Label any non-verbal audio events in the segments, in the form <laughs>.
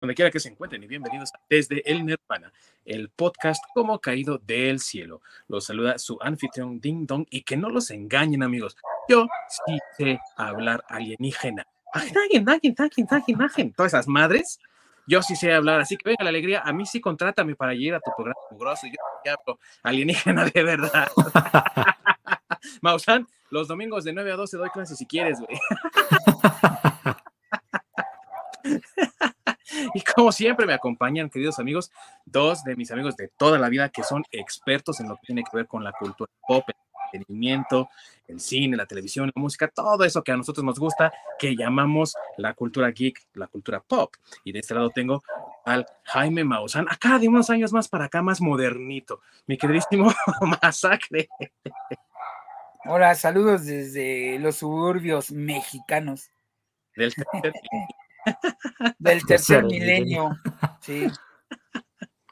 donde quiera que se encuentren y bienvenidos desde el Nirvana, el podcast como caído del cielo. Los saluda su anfitrión Ding Dong y que no los engañen amigos, yo sí sé hablar alienígena. Todas esas madres, yo sí sé hablar, así que venga la alegría, a mí sí contrátame para ir a tu programa grosso, yo ya hablo alienígena de verdad. <laughs> Mausan, los domingos de 9 a 12 doy clases si quieres, güey. <laughs> <laughs> Y como siempre me acompañan, queridos amigos, dos de mis amigos de toda la vida que son expertos en lo que tiene que ver con la cultura pop, el entretenimiento, el cine, la televisión, la música, todo eso que a nosotros nos gusta, que llamamos la cultura geek, la cultura pop. Y de este lado tengo al Jaime Maussan, acá de unos años más para acá, más modernito, mi queridísimo <laughs> Masacre. Hola, saludos desde los suburbios mexicanos. Del Del tercer milenio. Sí.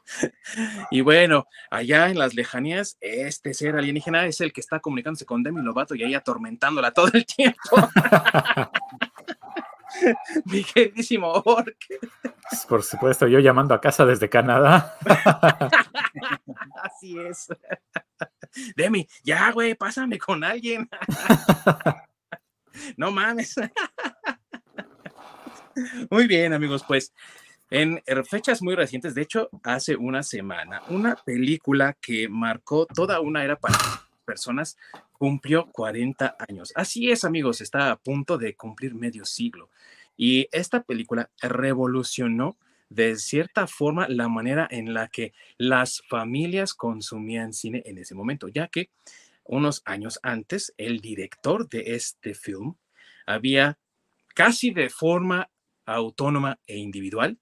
<laughs> Y bueno, allá en las lejanías, este ser alienígena es el que está comunicándose con Demi Lovato y ahí atormentándola todo el tiempo. <laughs> Mi queridísimo Ork. Por supuesto, yo llamando a casa desde Canadá. <laughs> Así es. Demi, ya, güey, pásame con alguien. No mames. <laughs> Muy bien, amigos, pues en fechas muy recientes, de hecho, hace una semana, una película que marcó toda una era para personas cumplió 40 años. Así es, amigos, está a punto de cumplir medio siglo. Y esta película revolucionó de cierta forma la manera en la que las familias consumían cine en ese momento, ya que unos años antes el director de este film había casi de forma autónoma e individual,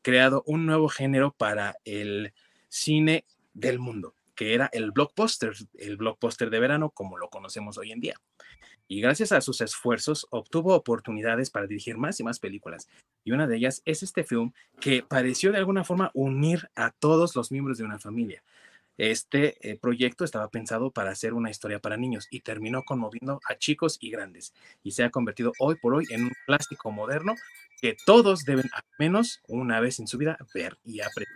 creado un nuevo género para el cine del mundo, que era el blockbuster, el blockbuster de verano como lo conocemos hoy en día. Y gracias a sus esfuerzos obtuvo oportunidades para dirigir más y más películas. Y una de ellas es este film que pareció de alguna forma unir a todos los miembros de una familia. Este eh, proyecto estaba pensado para hacer una historia para niños y terminó conmoviendo a chicos y grandes y se ha convertido hoy por hoy en un plástico moderno que todos deben al menos una vez en su vida ver y aprender.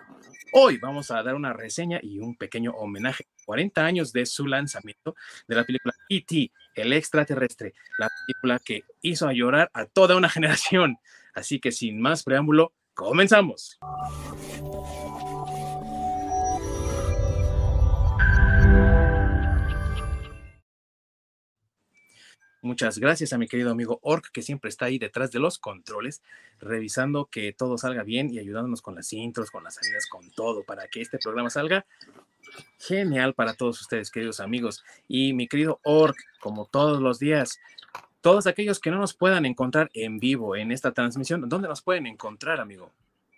Hoy vamos a dar una reseña y un pequeño homenaje 40 años de su lanzamiento de la película E.T., el extraterrestre, la película que hizo llorar a toda una <laughs> generación. Así que sin más preámbulo, comenzamos. Muchas gracias a mi querido amigo Ork, que siempre está ahí detrás de los controles, revisando que todo salga bien y ayudándonos con las intros, con las salidas, con todo, para que este programa salga genial para todos ustedes, queridos amigos. Y mi querido Ork, como todos los días, todos aquellos que no nos puedan encontrar en vivo en esta transmisión, ¿dónde nos pueden encontrar, amigo?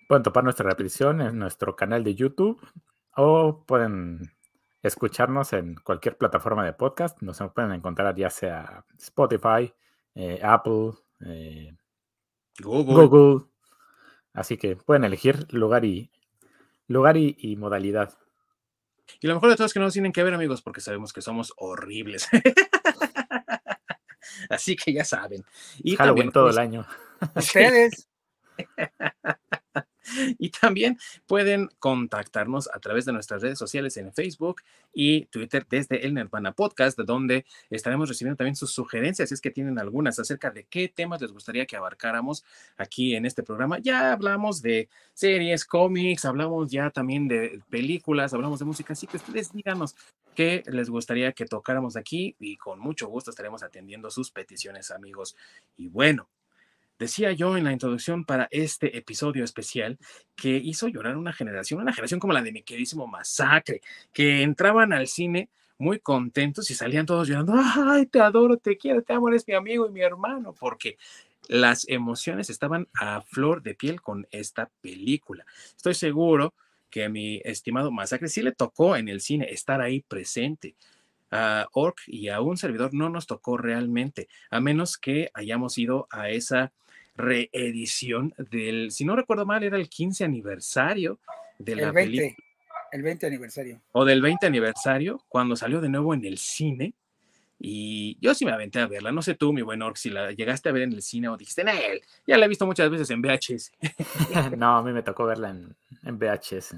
Pueden topar nuestra repetición en nuestro canal de YouTube o pueden escucharnos en cualquier plataforma de podcast. Nos pueden encontrar ya sea Spotify, eh, Apple, eh, Google. Así que pueden elegir lugar y lugar y, modalidad. Y lo mejor de todo es que no nos tienen que ver, amigos, porque sabemos que somos horribles. <laughs> Así que ya saben. Y Halloween todo el año. <laughs> Ustedes. <laughs> <laughs> Y también pueden contactarnos a través de nuestras redes sociales en Facebook y Twitter desde el Nirvana Podcast, donde estaremos recibiendo también sus sugerencias, si es que tienen algunas acerca de qué temas les gustaría que abarcáramos aquí en este programa. Ya hablamos de series, cómics, hablamos ya también de películas, hablamos de música, así que ustedes díganos qué les gustaría que tocáramos aquí y con mucho gusto estaremos atendiendo sus peticiones, amigos. Y bueno, Decía yo en la introducción para este episodio especial que hizo llorar una generación, una generación como la de mi queridísimo Masacre, que entraban al cine muy contentos y salían todos llorando, ay, te adoro, te quiero, te amo, eres mi amigo y mi hermano, porque las emociones estaban a flor de piel con esta película. Estoy seguro que a mi estimado Masacre sí le tocó en el cine estar ahí presente. A Orc y a un servidor no nos tocó realmente, a menos que hayamos ido a esa reedición del, si no recuerdo mal, era el 15 aniversario de la película. El 20 aniversario. O del 20 aniversario, cuando salió de nuevo en el cine. Y yo sí me aventé a verla. No sé tú, mi buen Orc, si la llegaste a ver en el cine o dijiste, él, ya la he visto muchas veces en VHS. <laughs> no, a mí me tocó verla en, en VHS.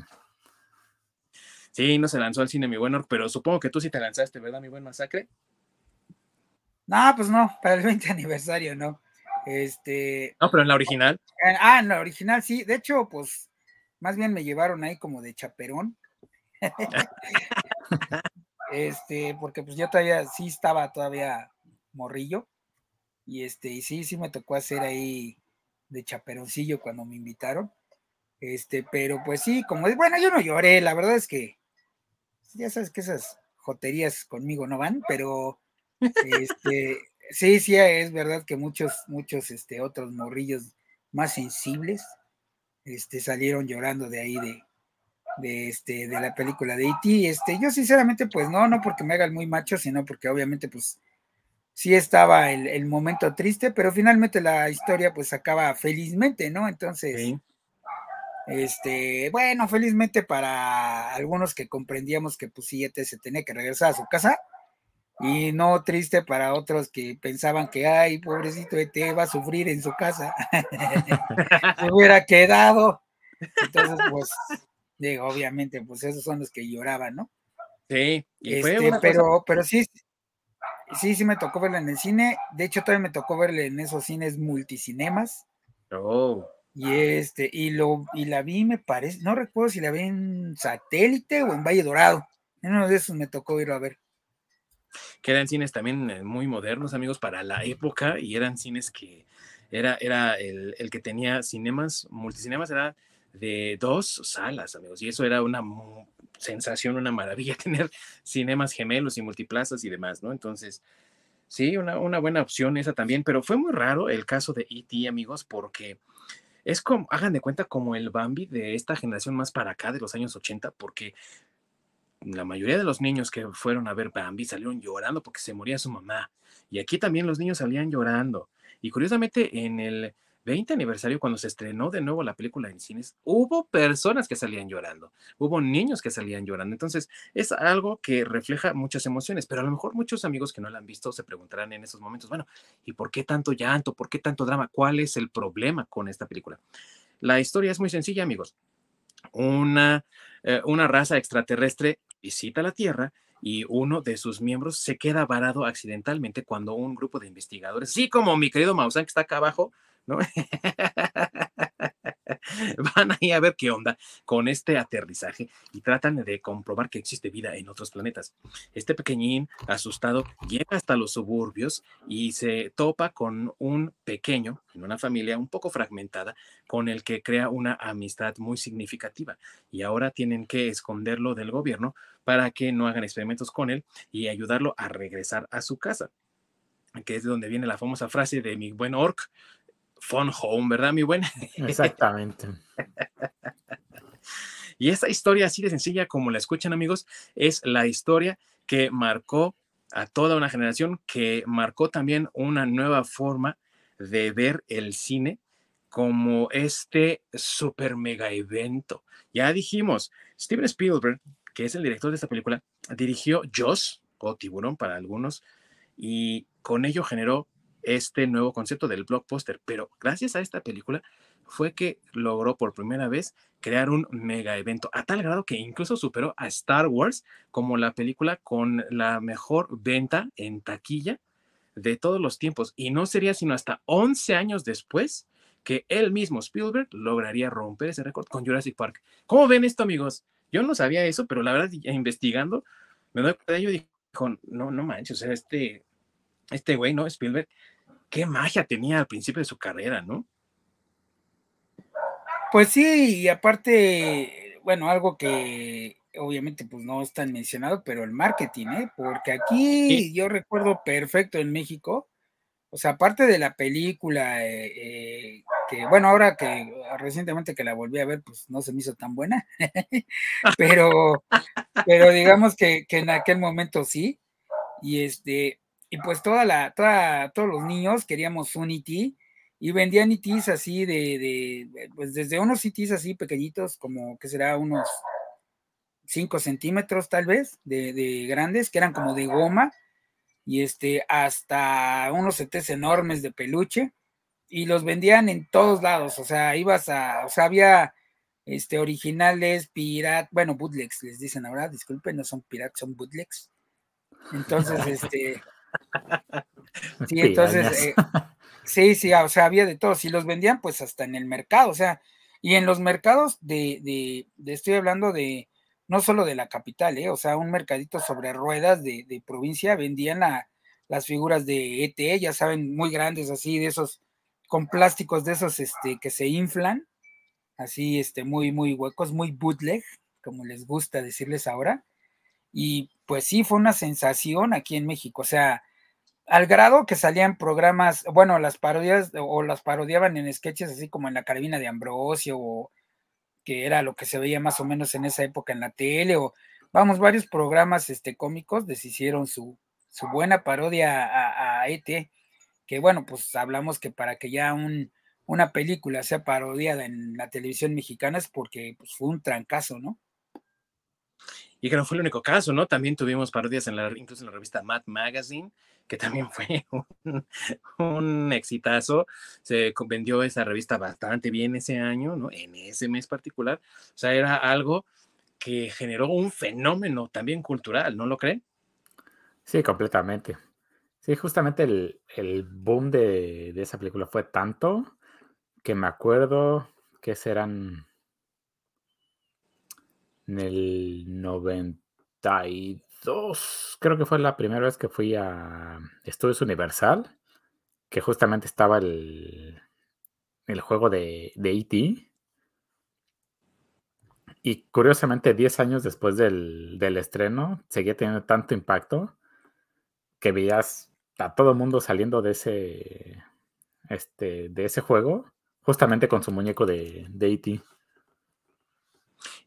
Sí, no se lanzó al cine, mi buen Orc, pero supongo que tú sí te lanzaste, ¿verdad, mi buen Masacre? No, pues no, para el 20 aniversario, no. Este. No, pero en la original. Ah, en la original sí. De hecho, pues, más bien me llevaron ahí como de chaperón. <laughs> este, porque pues yo todavía sí estaba todavía morrillo. Y este, y sí, sí me tocó hacer ahí de chaperoncillo cuando me invitaron. Este, pero pues sí, como bueno, yo no lloré, la verdad es que ya sabes que esas joterías conmigo no van, pero este, sí, sí, es verdad que muchos, muchos este, otros morrillos más sensibles este, salieron llorando de ahí de, de, este, de la película de E.T. Este, yo sinceramente, pues no, no porque me haga el muy macho, sino porque obviamente, pues sí estaba el, momento triste, pero finalmente la historia pues acaba felizmente, ¿no? Entonces, este, bueno, felizmente para algunos que comprendíamos que pues sí, e se tenía que regresar a su casa, y no triste para otros que pensaban que, ay, pobrecito ET va a sufrir en su casa, <laughs> se hubiera quedado. Entonces, pues, digo, obviamente, pues esos son los que lloraban, ¿no? Sí, este, pero, pero sí, sí, sí me tocó verla en el cine. De hecho, todavía me tocó verla en esos cines multicinemas. Oh. Y este, y lo, y la vi, me parece, no recuerdo si la vi en satélite o en Valle Dorado. En uno de esos me tocó ir a ver que eran cines también eh, muy modernos, amigos, para la época, y eran cines que era, era el, que tenía cinemas, multicinemas, era de dos salas, amigos, y eso era una sensación, una maravilla <laughs> tener cinemas gemelos y multiplazas y demás, ¿no? Entonces, sí, una, una buena opción esa también, pero fue muy raro el caso de E.T., amigos, porque es como, hagan de cuenta, como el Bambi de esta generación más para acá, de los años 80, porque la mayoría de los niños que fueron a ver Bambi salieron llorando porque se moría su mamá. Y aquí también los niños salían llorando. Y curiosamente, en el 20 aniversario, cuando se estrenó de nuevo la película en cines, hubo personas que salían llorando, hubo niños que salían llorando. Entonces, es algo que refleja muchas emociones, pero a lo mejor muchos amigos que no la han visto se preguntarán en esos momentos, bueno, ¿y por qué tanto llanto? ¿Por qué tanto drama? ¿Cuál es el problema con esta película? La historia es muy sencilla, amigos. Una, eh, una raza extraterrestre visita la Tierra y uno de sus miembros se queda varado accidentalmente cuando un grupo de investigadores, así como mi querido Mausan que está acá abajo, ¿no? <laughs> <laughs> van ahí a ver qué onda con este aterrizaje y tratan de comprobar que existe vida en otros planetas. Este pequeñín asustado llega hasta los suburbios y se topa con un pequeño, en una familia un poco fragmentada, con el que crea una amistad muy significativa. Y ahora tienen que esconderlo del gobierno para que no hagan experimentos con él y ayudarlo a regresar a su casa que es de donde viene la famosa frase de mi buen orc, Phone Home, ¿verdad, mi buen? Exactamente. <laughs> y esta historia, así de sencilla como la escuchan, amigos, es la historia que marcó a toda una generación, que marcó también una nueva forma de ver el cine como este super mega evento. Ya dijimos, Steven Spielberg, que es el director de esta película, dirigió Joss o Tiburón para algunos y con ello generó este nuevo concepto del blockbuster, pero gracias a esta película fue que logró por primera vez crear un mega evento, a tal grado que incluso superó a Star Wars como la película con la mejor venta en taquilla de todos los tiempos. Y no sería sino hasta 11 años después que él mismo, Spielberg, lograría romper ese récord con Jurassic Park. ¿Cómo ven esto, amigos? Yo no sabía eso, pero la verdad, investigando, me doy cuenta, yo dije, no, no manches, este, este güey, ¿no? Spielberg, qué magia tenía al principio de su carrera, ¿no? Pues sí, y aparte, bueno, algo que obviamente pues no es tan mencionado, pero el marketing, ¿eh? Porque aquí yo recuerdo perfecto en México, o sea, aparte de la película, eh, eh, que bueno, ahora que recientemente que la volví a ver, pues no se me hizo tan buena, <laughs> pero, pero digamos que, que en aquel momento sí, y este, y pues toda la, toda, todos los niños queríamos un IT e y vendían ITs e así de, de, pues desde unos ITs e así pequeñitos, como que será unos 5 centímetros tal vez, de, de, grandes, que eran como de goma, y este, hasta unos ETs enormes de peluche y los vendían en todos lados, o sea, ibas a, o sea, había este, originales, pirat, bueno, bootlegs les dicen ahora, disculpen, no son piratas, son bootlegs. Entonces, <laughs> este, <laughs> sí, entonces, eh, sí, sí, o sea, había de todo, si los vendían, pues hasta en el mercado, o sea, y en los mercados de, de, de estoy hablando de, no solo de la capital, ¿eh? o sea, un mercadito sobre ruedas de, de provincia, vendían a, las figuras de ET, ya saben, muy grandes así, de esos, con plásticos de esos, este, que se inflan, así, este, muy, muy huecos, muy bootleg, como les gusta decirles ahora. Y pues sí, fue una sensación aquí en México, o sea, al grado que salían programas, bueno, las parodias o las parodiaban en sketches así como en la carabina de Ambrosio o que era lo que se veía más o menos en esa época en la tele o vamos, varios programas este cómicos deshicieron su, su buena parodia a, a ET, que bueno, pues hablamos que para que ya un, una película sea parodiada en la televisión mexicana es porque pues, fue un trancazo, ¿no? Y que no fue el único caso, ¿no? También tuvimos parodias en la, incluso en la revista Mad Magazine, que también fue <laughs> un, exitazo. Se vendió esa revista bastante bien ese año, ¿no? En ese mes particular. O sea, era algo que generó un fenómeno también cultural, ¿no lo creen? Sí, completamente. Sí, justamente el, el boom de, de, esa película fue tanto que me acuerdo que serán en el 92, creo que fue la primera vez que fui a Estudios Universal, que justamente estaba el, el juego de, de E.T. Y curiosamente, 10 años después del, del, estreno, seguía teniendo tanto impacto que veías a todo el mundo saliendo de ese, este, de ese juego justamente con su muñeco de, de E.T.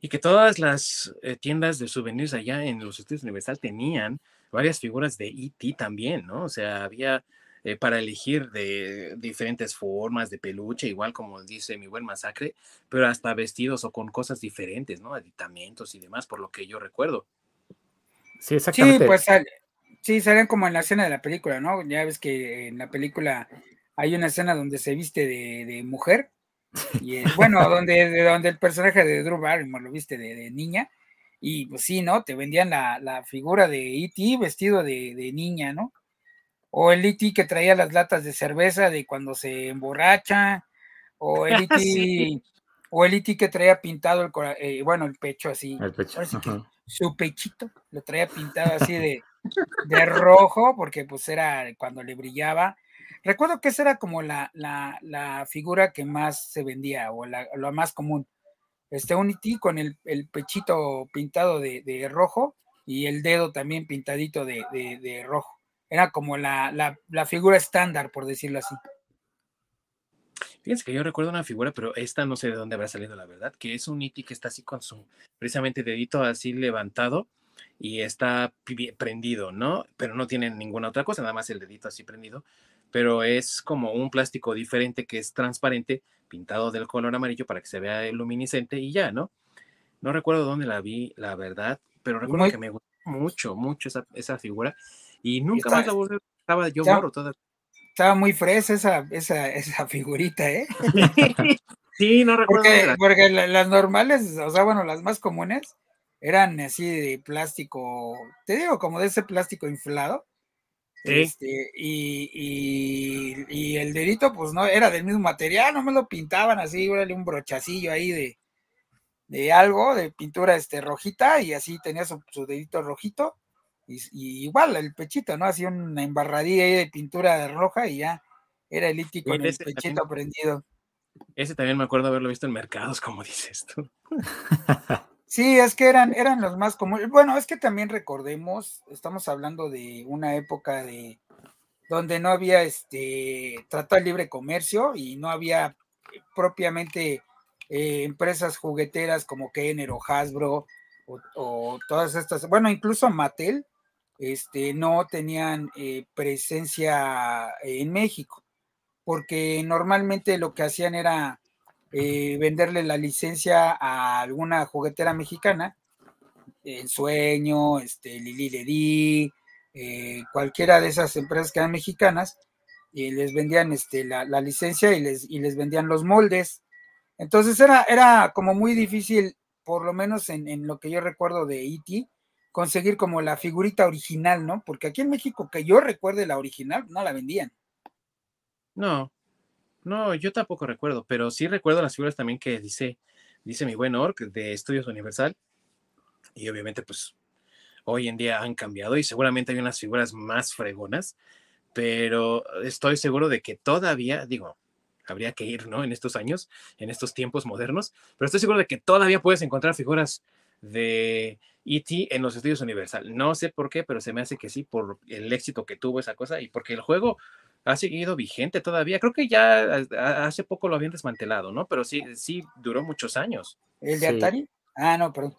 Y que todas las eh, tiendas de souvenirs allá en los estudios Universal tenían varias figuras de E.T. también, ¿no? O sea, había eh, para elegir de diferentes formas de peluche, igual como dice mi buen masacre, pero hasta vestidos o con cosas diferentes, ¿no? Aditamentos y demás, por lo que yo recuerdo. Sí, exactamente. Sí, pues sí, salen como en la escena de la película, ¿no? Ya ves que en la película hay una escena donde se viste de, de mujer, y eh, bueno, donde, de, donde el personaje de Drew Barrymore lo viste de, de, niña, y pues sí, ¿no? Te vendían la, la figura de E.T. vestido de, de, niña, ¿no? O el E.T. que traía las latas de cerveza de cuando se emborracha, o el E.T. <laughs> sí. o el E.T. que traía pintado el eh, bueno, el pecho así, el pecho. Así que su pechito lo traía pintado así de, de rojo, porque pues era cuando le brillaba Recuerdo que esa era como la, la, la figura que más se vendía o la, la más común. Este Unity con el, el pechito pintado de, de, rojo y el dedo también pintadito de, de, de rojo. Era como la, figura estándar, por decirlo así. Fíjense que yo recuerdo una figura, pero esta no sé de dónde habrá salido la verdad, que es un Iti que está así con su precisamente dedito así levantado y está prendido, ¿no? Pero no tiene ninguna otra cosa, nada más el dedito así prendido pero es como un plástico diferente que es transparente, pintado del color amarillo para que se vea luminiscente y ya, ¿no? No recuerdo dónde la vi, la verdad, pero recuerdo Muy... que me gustó mucho, mucho esa, esa figura y nunca está, más la volví, estaba yo está, morro toda. Estaba muy fresa esa, esa, esa figurita, ¿eh? <laughs> sí, no recuerdo. Porque, porque, las normales, o sea, bueno, las más comunes eran así de plástico, te digo, como de ese plástico inflado Sí. Este, y, y, y, el dedito, pues no, era del mismo material, no me lo pintaban así, órale, un brochacillo ahí de, de algo, de pintura este, rojita, y así tenía su, su dedito rojito, y, y, igual el pechito, ¿no? Así una embarradilla ahí de pintura roja y ya era el iti con el pechito también, prendido. Ese también me acuerdo haberlo visto en mercados, como dices tú. <laughs> Sí, es que eran, eran los más comunes. Bueno, es que también recordemos, estamos hablando de una época de donde no había este tratado de libre comercio y no había propiamente eh, empresas jugueteras como Kenner o Hasbro o, todas estas, bueno, incluso Mattel, este, no tenían eh, presencia en México, porque normalmente lo que hacían era eh, venderle la licencia a alguna juguetera mexicana, El Sueño, este, Lili Ledi, eh, cualquiera de esas empresas que eran mexicanas y les vendían este, la, licencia y les, y les vendían los moldes. Entonces era, era como muy difícil, por lo menos en, en lo que yo recuerdo de E.T., conseguir como la figurita original, ¿no? Porque aquí en México, que yo recuerde la original, no la vendían. No, no, yo tampoco recuerdo, pero sí recuerdo las figuras también que dice, dice mi buen Orc de Estudios Universal. Y obviamente, pues, hoy en día han cambiado y seguramente hay unas figuras más fregonas, pero estoy seguro de que todavía, digo, habría que ir, ¿no? En estos años, en estos tiempos modernos, pero estoy seguro de que todavía puedes encontrar figuras de E.T. en los estudios Universal. No sé por qué, pero se me hace que sí, por el éxito que tuvo esa cosa y porque el juego ha seguido vigente todavía. Creo que ya hace poco lo habían desmantelado, ¿no? Pero sí, sí duró muchos años. ¿El de Atari? Ah, no, perdón.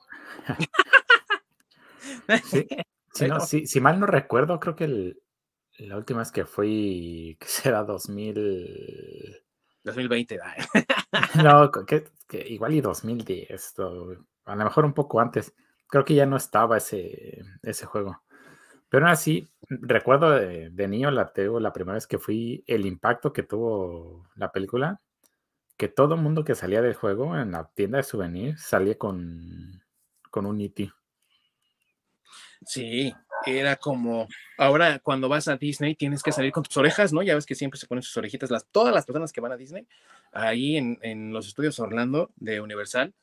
<laughs> sí, si mal no recuerdo, creo que la última vez que fui, que será 2000... 2020, <laughs> no, que, igual y 2010, a lo mejor un poco antes. Creo que ya no estaba ese, ese juego. Pero así, recuerdo de, niño, la, la primera vez que fui, el impacto que tuvo la película, que todo mundo que salía del juego en la tienda de souvenirs salía con, con un IT. E sí, era como, ahora cuando vas a Disney tienes que salir con tus orejas, ¿no? Ya ves que siempre se ponen sus orejitas, las, todas las personas que van a Disney, ahí en, en los estudios Orlando de Universal,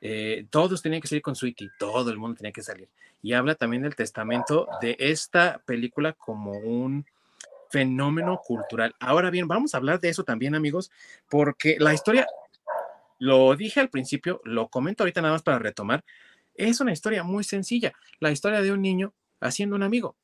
eh, todos tenían que salir con Sweetie, todo el mundo tenía que salir. Y habla también del testamento de esta película como un fenómeno cultural. Ahora bien, vamos a hablar de eso también, amigos, porque la historia, lo dije al principio, lo comento ahorita nada más para retomar, es una historia muy sencilla, la historia de un niño haciendo un amigo.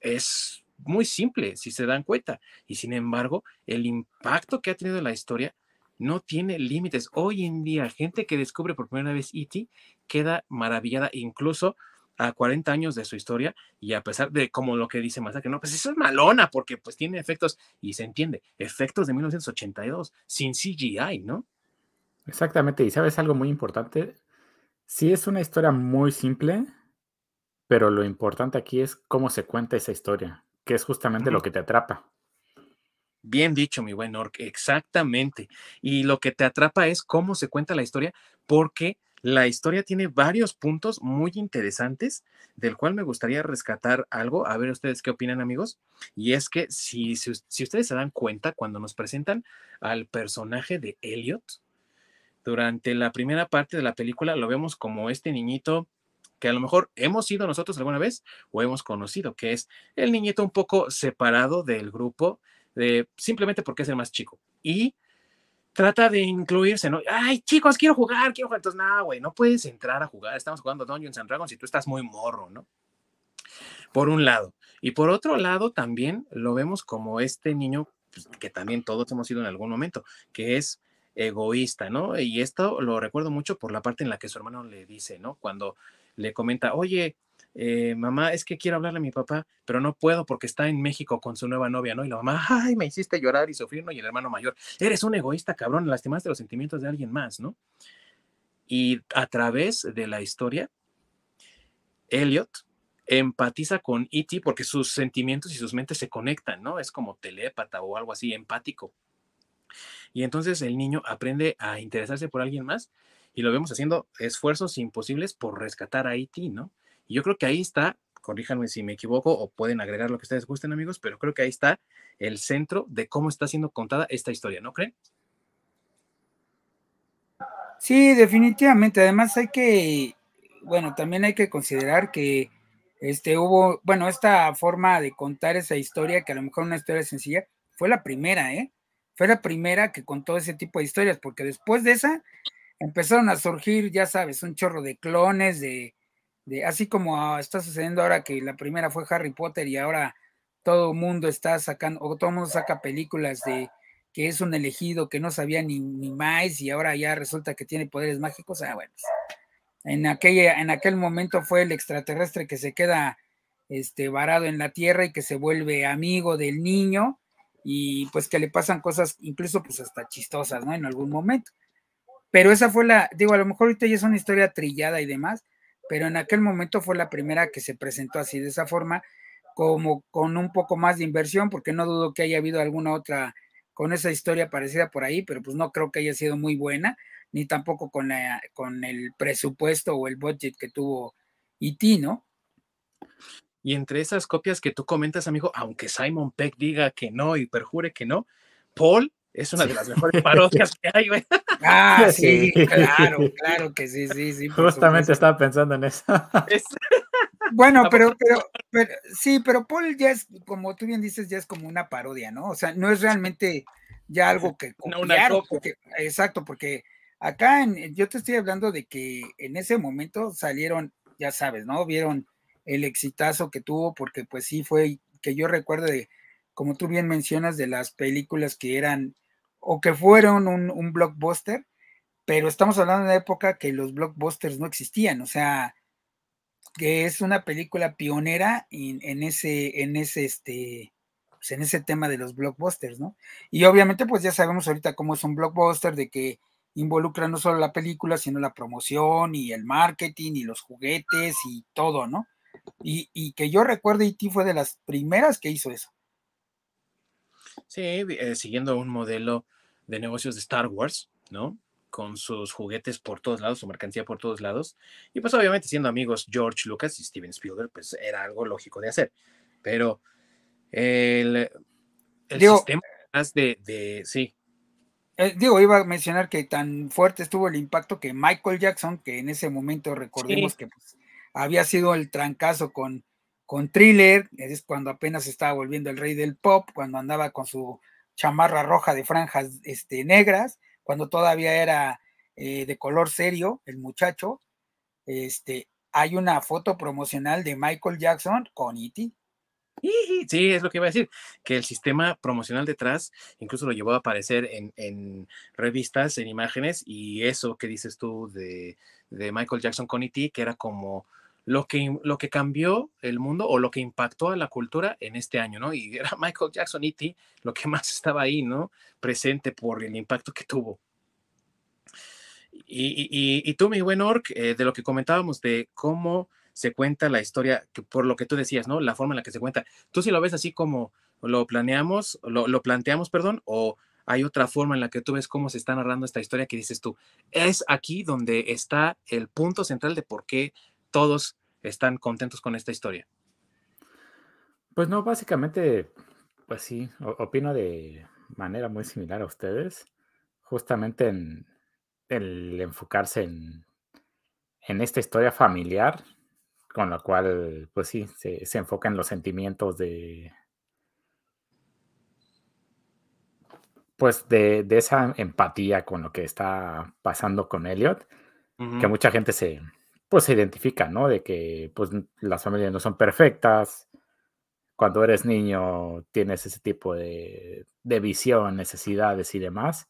Es muy simple, si se dan cuenta. Y sin embargo, el impacto que ha tenido la historia no tiene límites. Hoy en día, gente que descubre por primera vez E.T. queda maravillada, incluso a 40 años de su historia y a pesar de como lo que dice que no, pues eso es malona porque pues tiene efectos y se entiende, efectos de 1982 sin CGI, ¿no? Exactamente, y sabes algo muy importante, sí es una historia muy simple, pero lo importante aquí es cómo se cuenta esa historia, que es justamente lo que te atrapa. Bien dicho, mi buen Orc, exactamente. Y lo que te atrapa es cómo se cuenta la historia, porque la historia tiene varios puntos muy interesantes, del cual me gustaría rescatar algo. A ver ustedes qué opinan, amigos. Y es que si, si, ustedes se dan cuenta, cuando nos presentan al personaje de Elliot, durante la primera parte de la película lo vemos como este niñito que a lo mejor hemos sido nosotros alguna vez o hemos conocido, que es el niñito un poco separado del grupo simplemente porque es el más chico. Y trata de incluirse, ¿no? Ay, chicos, quiero jugar, quiero jugar. Entonces, nada, güey, no puedes entrar a jugar. Estamos jugando Dungeons and Dragons y tú estás muy morro, ¿no? Por un lado. Y por otro lado, también lo vemos como este niño pues, que también todos hemos sido en algún momento, que es egoísta, ¿no? Y esto lo recuerdo mucho por la parte en la que su hermano le dice, ¿no? Cuando le comenta, oye, eh, mamá, es que quiero hablarle a mi papá, pero no puedo porque está en México con su nueva novia, ¿no? Y la mamá, ay, me hiciste llorar y sufrir, ¿no? Y el hermano mayor, eres un egoísta, cabrón, lastimaste los sentimientos de alguien más, ¿no? Y a través de la historia, Elliot empatiza con E.T. porque sus sentimientos y sus mentes se conectan, ¿no? Es como telépata o algo así, empático. Y entonces el niño aprende a interesarse por alguien más y lo vemos haciendo esfuerzos imposibles por rescatar a E.T., ¿no? Y yo creo que ahí está, corríjanme si me equivoco o pueden agregar lo que ustedes gusten, amigos, pero creo que ahí está el centro de cómo está siendo contada esta historia, ¿no creen? Sí, definitivamente. Además hay que, bueno, también hay que considerar que este hubo, bueno, esta forma de contar esa historia, que a lo mejor una historia sencilla, fue la primera, ¿eh? Fue la primera que contó ese tipo de historias, porque después de esa empezaron a surgir, ya sabes, un chorro de clones, de, así como está sucediendo ahora que la primera fue Harry Potter y ahora todo el mundo está sacando, o todo el mundo saca películas de que es un elegido que no sabía ni, ni más y ahora ya resulta que tiene poderes mágicos. Ah, bueno, pues, en, aquella, en aquel momento fue el extraterrestre que se queda este, varado en la tierra y que se vuelve amigo del niño y pues que le pasan cosas incluso pues hasta chistosas, ¿no? En algún momento. Pero esa fue la, digo, a lo mejor ahorita ya es una historia trillada y demás, pero en aquel momento fue la primera que se presentó así de esa forma, como con un poco más de inversión, porque no dudo que haya habido alguna otra con esa historia parecida por ahí, pero pues no creo que haya sido muy buena, ni tampoco con, con el presupuesto o el budget que tuvo E.T., ¿no? Y entre esas copias que tú comentas, amigo, aunque Simon Peck diga que no y perjure que no, Paul es una de las mejores <laughs> parodias que hay, güey. Ah, <laughs> sí, claro, claro que sí, sí, sí. Justamente estaba pensando en eso. <laughs> Bueno, pero, pero, sí, pero Paul ya es, como tú bien dices, ya es como una parodia, ¿no? O sea, no es realmente ya algo que copiaron, porque, exacto, porque acá en, yo te estoy hablando de que en ese momento salieron, ya sabes, ¿no? Vieron el exitazo que tuvo, porque pues sí fue, que yo recuerdo de, como tú bien mencionas, de las películas que eran o que fueron un, blockbuster, pero estamos hablando de una época que los blockbusters no existían, o sea, que es una película pionera en, ese, en ese, este, pues, en ese tema de los blockbusters, ¿no? Y obviamente, pues ya sabemos ahorita cómo es un blockbuster, de que involucra no solo la película, sino la promoción y el marketing y los juguetes y todo, ¿no? Y, que yo recuerdo, E.T. fue de las primeras que hizo eso. Sí, eh, siguiendo un modelo de negocios de Star Wars, ¿no? con sus juguetes por todos lados, su mercancía por todos lados. Y pues obviamente siendo amigos George Lucas y Steven Spielberg, pues era algo lógico de hacer. Pero el, el sistema de, de, sí. Eh, digo, iba a mencionar que tan fuerte estuvo el impacto que Michael Jackson, que en ese momento recordemos que pues, había sido el trancazo con, con Thriller, es cuando apenas estaba volviendo el rey del pop, cuando andaba con su chamarra roja de franjas este, negras, cuando todavía era eh, de color serio el muchacho, este, hay una foto promocional de Michael Jackson con E.T. Sí, es lo que iba a decir, que el sistema promocional detrás incluso lo llevó a aparecer en, revistas, en imágenes, y eso que dices tú de, de Michael Jackson con E.T., que era como lo que, lo que cambió el mundo o lo que impactó a la cultura en este año, ¿no? Y <laughs> era Michael Jackson, E.T., lo que más estaba ahí, ¿no? Presente por el impacto que tuvo. Y, tú, mi buen Orc, eh, de lo que comentábamos de cómo se cuenta la historia, que por lo que tú decías, ¿no? La forma en la que se cuenta. ¿Tú sí lo ves así como lo planeamos, lo, lo planteamos, perdón, o hay otra forma en la que tú ves cómo se está narrando esta historia que dices tú, es aquí donde está el punto central de por qué todos están contentos con esta historia. Pues no, básicamente, pues sí, opino de manera muy similar a ustedes, justamente en el enfocarse en, en esta historia familiar, con la cual, pues sí, se, se enfoca en los sentimientos de, pues de, de, esa empatía con lo que está pasando con Elliot, que mucha gente se, pues se identifica, ¿no? De que pues las familias no son perfectas. Cuando eres niño tienes ese tipo de, de visión, necesidades y demás.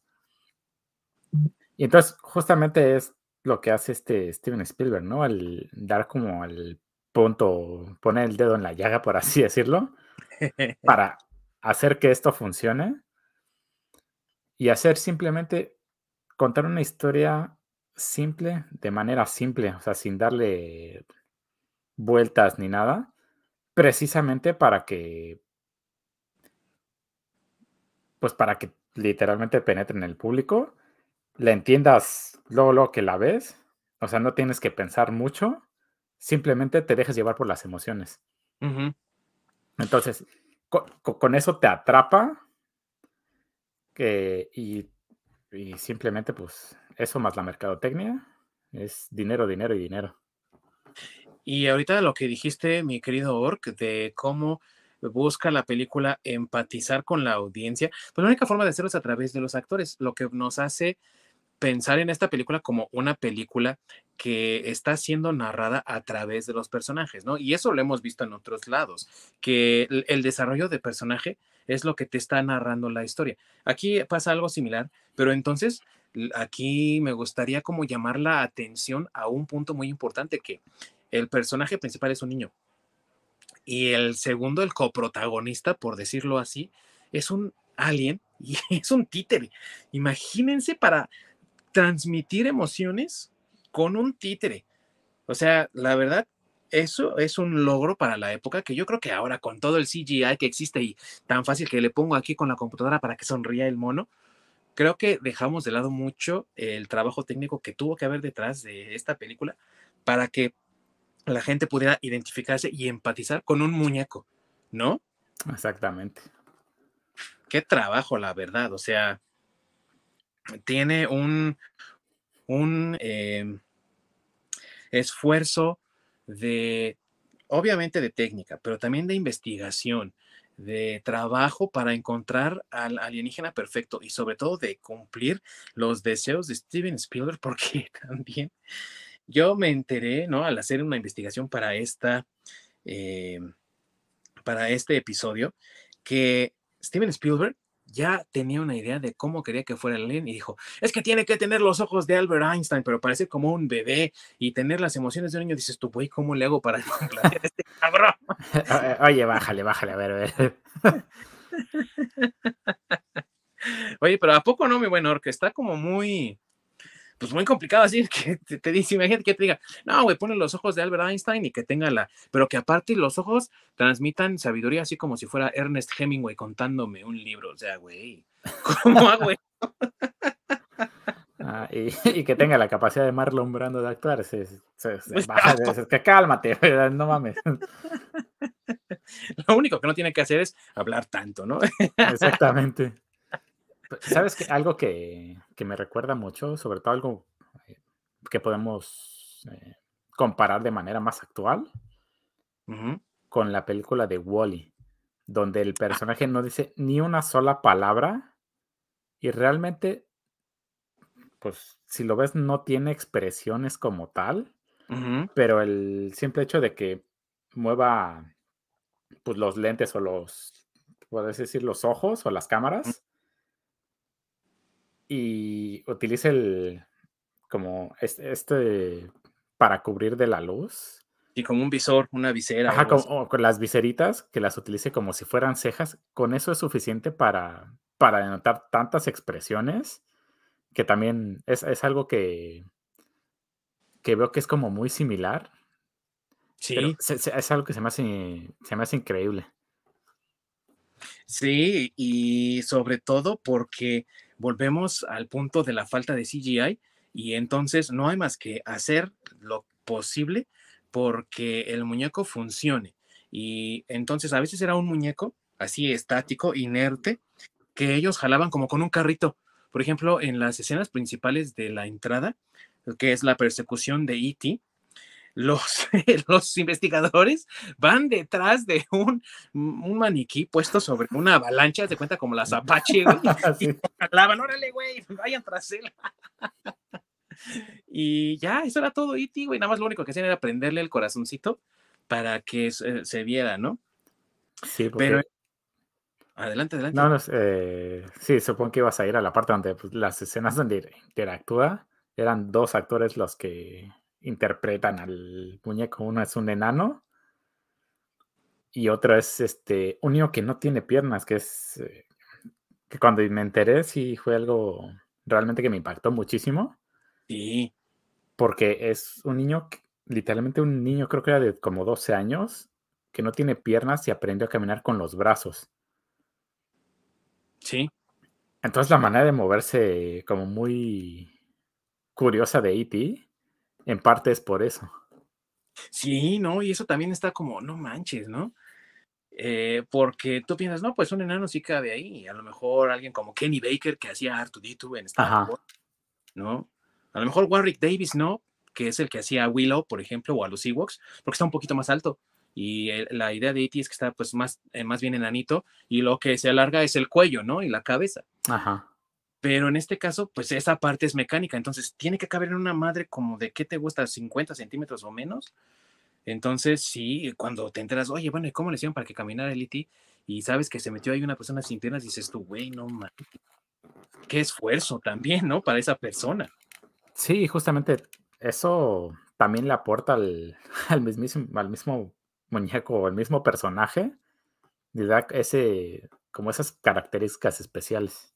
Y entonces justamente es lo que hace este Steven Spielberg, ¿no? Al dar como el punto, poner el dedo en la llaga, por así decirlo, <laughs> para hacer que esto funcione y hacer simplemente contar una historia simple, de manera simple, o sea, sin darle vueltas ni nada, precisamente para que, pues para que literalmente penetre en el público, la entiendas luego, lo que la ves, o sea, no tienes que pensar mucho, simplemente te dejes llevar por las emociones. Entonces, con, eso te atrapa que, y, y simplemente pues eso más la mercadotecnia es dinero, dinero y dinero. Y ahorita lo que dijiste, mi querido Ork, de cómo busca la película empatizar con la audiencia, pues la única forma de hacerlo es a través de los actores, lo que nos hace pensar en esta película como una película que está siendo narrada a través de los personajes, ¿no? Y eso lo hemos visto en otros lados, que el, desarrollo de personaje es lo que te está narrando la historia. Aquí pasa algo similar, pero entonces aquí me gustaría como llamar la atención a un punto muy importante que el personaje principal es un niño y el segundo, el coprotagonista, por decirlo así, es un alien <laughs> y es un títere. Imagínense para transmitir emociones con un títere. O sea, la verdad, eso es un logro para la época que yo creo que ahora con todo el CGI que existe y tan fácil que le pongo aquí con la computadora para que sonría el mono, creo que dejamos de lado mucho el trabajo técnico que tuvo que haber detrás de esta película para que la gente pudiera identificarse y empatizar con un muñeco, ¿no? Exactamente. Qué trabajo, la verdad. O sea, tiene un, un em, esfuerzo de, obviamente de técnica, pero también de investigación, de trabajo para encontrar al alienígena perfecto y sobre todo de cumplir los deseos de Steven Spielberg, porque <laughs> también yo me enteré, ¿no? Al hacer una investigación para esta, eh, para este episodio, que Steven Spielberg ya tenía una idea de cómo quería que fuera el alien y dijo, es que tiene que tener los ojos de Albert Einstein, pero parece como un bebé y tener las emociones de un niño. Dices tú, güey, ¿cómo le hago para <laughs> este cabrón? <laughs> Oye, bájale, bájale, a ver, a ver. <laughs> Oye, pero ¿a poco no, mi buen Orque? Está como muy, pues muy complicado así, <laughs> que te, dice, imagínate que te diga, no, güey, pone los ojos de Albert Einstein y que tenga la, pero que aparte los ojos transmitan sabiduría así como si fuera Ernest Hemingway contándome un libro, o sea, güey, <laughs> ¿cómo hago? Ah, y, que tenga la capacidad de Marlon Brando de actuar, se, que cálmate, <laughs> no mames. Lo único que no tiene que hacer es hablar tanto, ¿no? Exactamente. ¿Sabes qué? Algo que, me recuerda mucho, sobre todo algo eh, que podemos eh, comparar de manera más actual con la película de Wally, donde el ah. personaje no dice ni una sola palabra y realmente, pues si lo ves, no tiene expresiones como tal, pero el simple hecho de que mueva pues, los lentes o los, puedes decir, los ojos o las cámaras y utilice el como este, para cubrir de la luz. Y como un visor, una visera. Ajá, o con las viseritas, que las utilice como si fueran cejas, con eso es suficiente para, para denotar tantas expresiones, que también es, algo que, que veo que es como muy similar. Sí. es algo que se me hace, se me hace increíble. Sí, y sobre todo porque volvemos al punto de la falta de CGI y entonces no hay más que hacer lo posible porque el muñeco funcione. Y entonces a veces era un muñeco así estático, inerte, que ellos jalaban como con un carrito. Por ejemplo, en las escenas principales de la entrada, que es la persecución de E.T., los, <laughs> los investigadores van detrás de un, un, maniquí puesto sobre una avalancha, se cuenta como las Apache, güey. <laughs> y órale, güey, vayan tras él. <laughs> y ya, eso era todo, Iti, e güey. Nada más lo único que hacían era prenderle el corazoncito para que se, viera, ¿no? Sí, Pero. Adelante, adelante. No, no, eh, sí, supongo que ibas a ir a la parte donde pues, las escenas donde interactúa eran dos actores los que interpretan al muñeco. Uno es un enano y otro es este un niño que no tiene piernas, que es eh, que cuando me enteré sí fue algo realmente que me impactó muchísimo. Sí. Porque es un niño, literalmente un niño, creo que era de como 12 años, que no tiene piernas y aprendió a caminar con los brazos. Sí. Entonces la manera de moverse como muy curiosa de E.T en parte es por eso. Sí, no, y eso también está como, no manches, ¿no? Eh, porque tú piensas, no, pues un enano sí cabe ahí. A lo mejor alguien como Kenny Baker que hacía R2D2 en Star Wars, ¿no? A lo mejor Warwick Davis, ¿no? Que es el que hacía Willow, por ejemplo, o a los Ewoks, porque está un poquito más alto. Y la idea de E.T. es que está pues más, eh, más bien enanito y lo que se alarga es el cuello, ¿no? Y la cabeza. Ajá. Pero en este caso, pues esa parte es mecánica, entonces tiene que caber en una madre como de qué te gusta, 50 centímetros o menos. Entonces, sí, cuando te enteras, oye, bueno, ¿y cómo le hicieron para que caminara el IT? Y sabes que se metió ahí una persona sin piernas, dices tú, güey, no mames. Qué esfuerzo también, ¿no? Para esa persona. Sí, justamente eso también le aporta al, <laughs> al, mismísimo, al mismo muñeco, al mismo personaje, le da ese, como esas características especiales.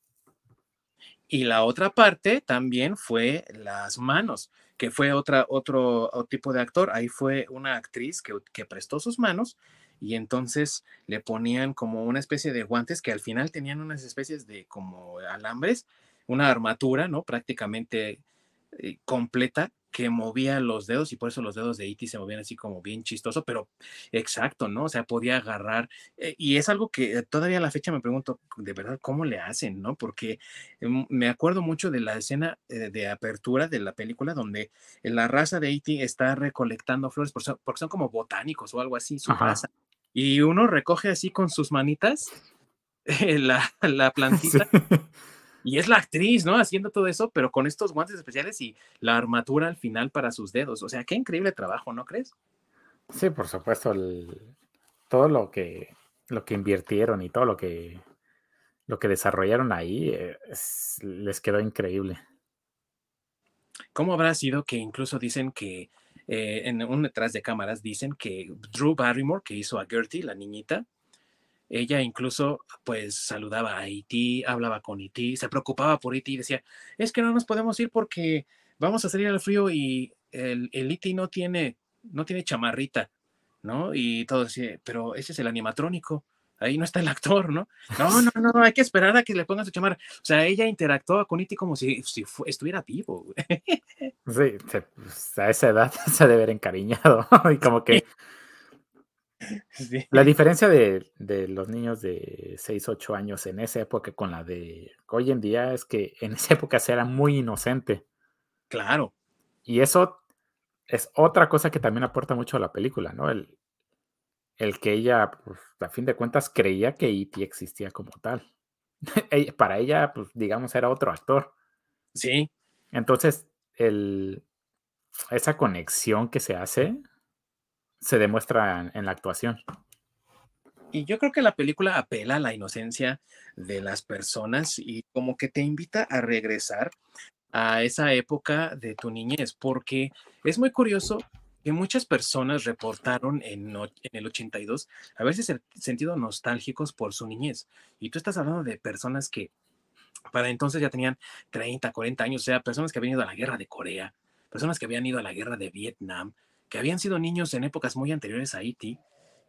Y la otra parte también fue las manos, que fue otra, otro, tipo de actor, ahí fue una actriz que, que prestó sus manos y entonces le ponían como una especie de guantes que al final tenían unas especies de como alambres, una armatura, ¿no? Prácticamente eh, completa que movía los dedos y por eso los dedos de Iti se movían así como bien chistoso, pero exacto, ¿no? O sea, podía agarrar eh, y es algo que todavía a la fecha me pregunto, de verdad, ¿cómo le hacen, no? Porque em, me acuerdo mucho de la escena eh, de apertura de la película donde la raza de Iti está recolectando flores porque son, como botánicos o algo así, su raza. Y uno recoge así con sus manitas <laughs> la, la <laughs> plantita. Y es la actriz, ¿no? Haciendo todo eso, pero con estos guantes especiales y la armatura al final para sus dedos. O sea, qué increíble trabajo, ¿no crees? Sí, por supuesto. todo lo que, lo que invirtieron y todo lo que, lo que desarrollaron ahí eh, les quedó increíble. ¿Cómo habrá sido que incluso dicen que eh, en un detrás de cámaras dicen que Drew Barrymore, que hizo a Gertie, la niñita, ella incluso pues saludaba a Iti, hablaba con Iti, se preocupaba por Iti y decía, es que no nos podemos ir porque vamos a salir al frío y el, el Iti no tiene, no tiene chamarrita, ¿no? Y todo decía, pero ese es el animatrónico, ahí no está el actor, ¿no? No, no, no, hay que esperar a que le pongan su chamarra. O sea, ella interactuaba con Iti como si, si estuviera vivo. Sí, pues, a esa edad <laughs> se debe haber encariñado y como que <laughs> La diferencia de, los niños de 6, 8 años en esa época con la de hoy en día es que en esa época se era muy inocente. Claro. Y eso es otra cosa que también aporta mucho a la película, ¿no? El, el que ella, pues, a fin de cuentas, creía que E.T. existía como tal. <laughs> Para ella, pues, digamos, era otro actor. Sí. Entonces, el, esa conexión que se hace se demuestra en, la actuación. Y yo creo que la película apela a la inocencia de las personas y como que te invita a regresar a esa época de tu niñez, porque es muy curioso que muchas personas reportaron en, en el 82 a veces sentido nostálgicos por su niñez. Y tú estás hablando de personas que para entonces ya tenían 30, 40 años, o sea, personas que habían ido a la guerra de Corea, personas que habían ido a la guerra de Vietnam, que habían sido niños en épocas muy anteriores a Haití,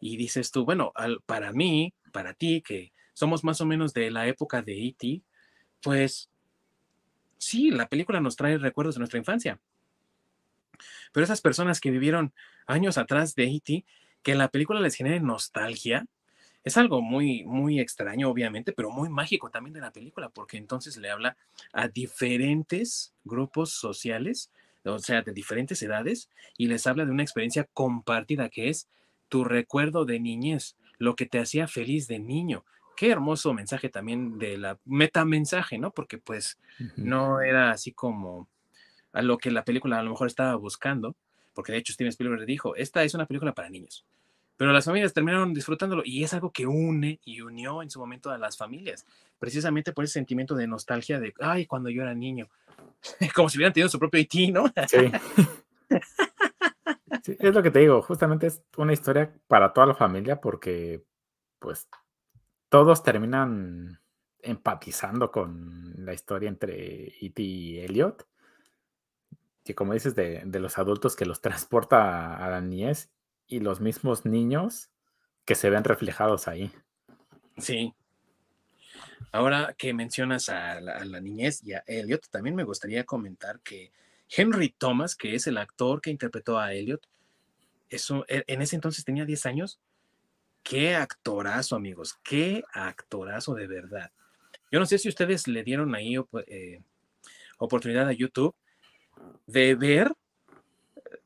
y dices tú, bueno, para mí, para ti, que somos más o menos de la época de Haití, pues sí, la película nos trae recuerdos de nuestra infancia. Pero esas personas que vivieron años atrás de Haití, que en la película les genere nostalgia, es algo muy, muy extraño, obviamente, pero muy mágico también de la película, porque entonces le habla a diferentes grupos sociales o sea, de diferentes edades, y les habla de una experiencia compartida que es tu recuerdo de niñez, lo que te hacía feliz de niño. Qué hermoso mensaje también de la metamensaje, ¿no? Porque pues no era así como a lo que la película a lo mejor estaba buscando, porque de hecho Steven Spielberg dijo, esta es una película para niños. Pero las familias terminaron disfrutándolo y es algo que une y unió en su momento a las familias, precisamente por ese sentimiento de nostalgia de, ay, cuando yo era niño, <laughs> como si hubieran tenido su propio IT, ¿no? Sí. Es lo que te digo, justamente es una historia para toda la familia porque, pues, todos terminan empatizando con la historia entre E.T. y Elliot, que como dices, de, los adultos que los transporta a, la niñez y los mismos niños que se ven reflejados ahí. Sí, Ahora que mencionas a la, niñez y a Elliot, también me gustaría comentar que Henry Thomas, que es el actor que interpretó a Elliot, eso, e, en ese entonces tenía 10 años. Qué actorazo, amigos, qué actorazo de verdad. Yo no sé si ustedes le dieron ahí eh, oportunidad a YouTube de ver,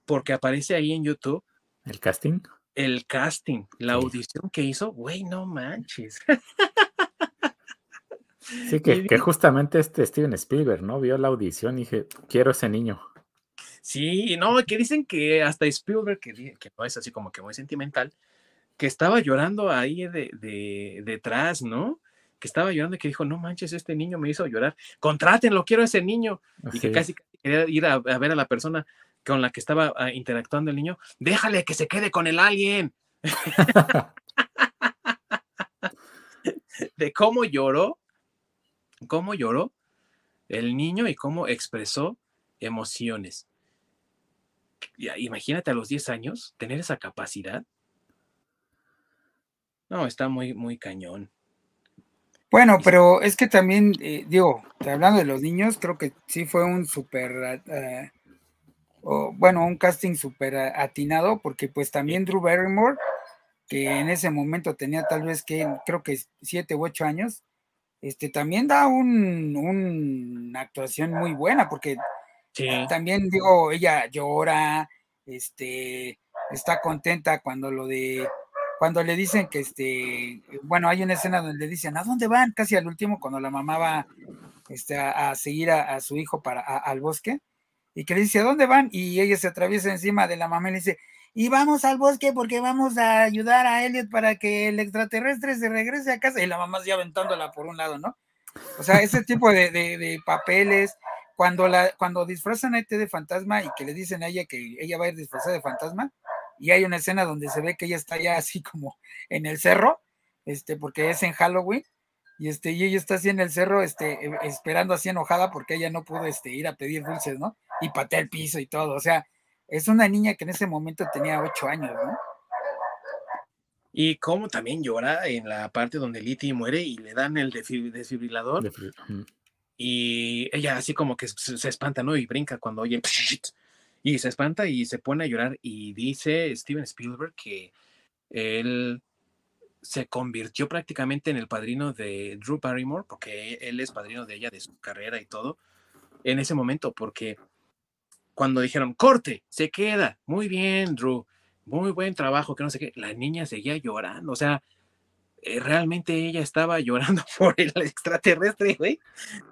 porque aparece ahí en YouTube. ¿El casting? El casting, la audición que hizo, güey, no manches. Sí, <laughs> que, justamente este Steven Spielberg, ¿no? Vio la audición y dije, quiero ese niño. Sí, no, que dicen que hasta Spielberg, que, que no es así como que muy sentimental, que estaba llorando ahí de, detrás, ¿no? Que estaba llorando y que dijo, no manches, este niño me hizo llorar, contrátenlo, quiero ese niño. Y que casi quería ir a, ver a la persona con la que estaba ah, interactuando el niño, déjale que se quede con el alien. <laughs> de cómo lloró cómo lloró el niño y cómo expresó emociones. imagínate a los 10 años tener esa capacidad. No, está muy, muy cañón. Bueno, pero es que también, eh, digo, hablando de los niños, creo que sí fue un súper, bueno, un casting súper atinado, porque pues también Drew Barrymore, que en ese momento tenía tal vez que, creo que siete u ocho años, este, también da un, una actuación muy buena, porque también digo, ella llora, este, está contenta cuando lo de, cuando le dicen que este, bueno, hay una escena donde le dicen, ¿a dónde van? Casi al último, cuando la mamá va este, a, seguir a, su hijo para, al bosque, y que le dice, ¿a dónde van? Y ella se atraviesa encima de la mamá y le dice, y vamos al bosque porque vamos a ayudar a Elliot para que el extraterrestre se regrese a casa. Y la mamá ya aventándola por un lado, ¿no? O sea, ese tipo de, de, papeles, cuando, la, cuando disfrazan a este de fantasma y que le dicen a ella que ella va a ir disfrazada de fantasma, y hay una escena donde se ve que ella está ya así como en el cerro, este, porque es en Halloween, y este, y ella está así en el cerro, este, esperando así enojada porque ella no pudo este, ir a pedir dulces, ¿no? Y patea el piso y todo, o sea, es una niña que en ese momento tenía ocho años, ¿no? Y cómo también llora en la parte donde Liti muere y le dan el desfibrilador. Y ella así como que se espanta, ¿no? Y brinca cuando oye <laughs> y se espanta y se pone a llorar y dice Steven Spielberg que él se convirtió prácticamente en el padrino de Drew Barrymore, porque él es padrino de ella, de su carrera y todo, en ese momento, porque cuando dijeron, corte, se queda, muy bien, Drew, muy buen trabajo, que no sé qué, la niña seguía llorando, o sea, eh, realmente ella estaba <laughs> llorando por el extraterrestre, güey,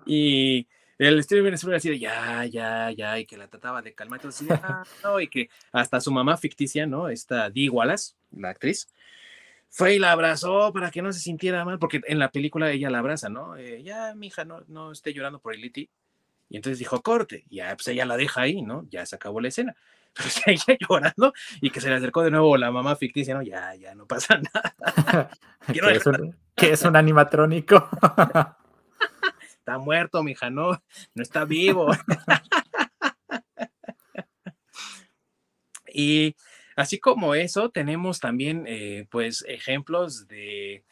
y el Steven Venezuela así de ya, ya, ya, y que la trataba de calmar, entonces, ah, no, y que hasta su mamá ficticia, ¿no? Esta Dee Wallace, la actriz, fue y la abrazó para que no se sintiera mal, porque en la película ella la abraza, ¿no? Eh, ya, mija, no, no esté llorando por el Liti. Y entonces dijo, corte, y ya, pues ella la deja ahí, ¿no? Ya se acabó la escena. <laughs> Pero ella llorando y que se le acercó de nuevo la mamá ficticia, ¿no? Ya, ya, no pasa <laughs> nada. <laughs> ¿Qué, es un, animatrónico? está muerto, mija, no, no está vivo. y así como eso, tenemos también, eh, pues, ejemplos de,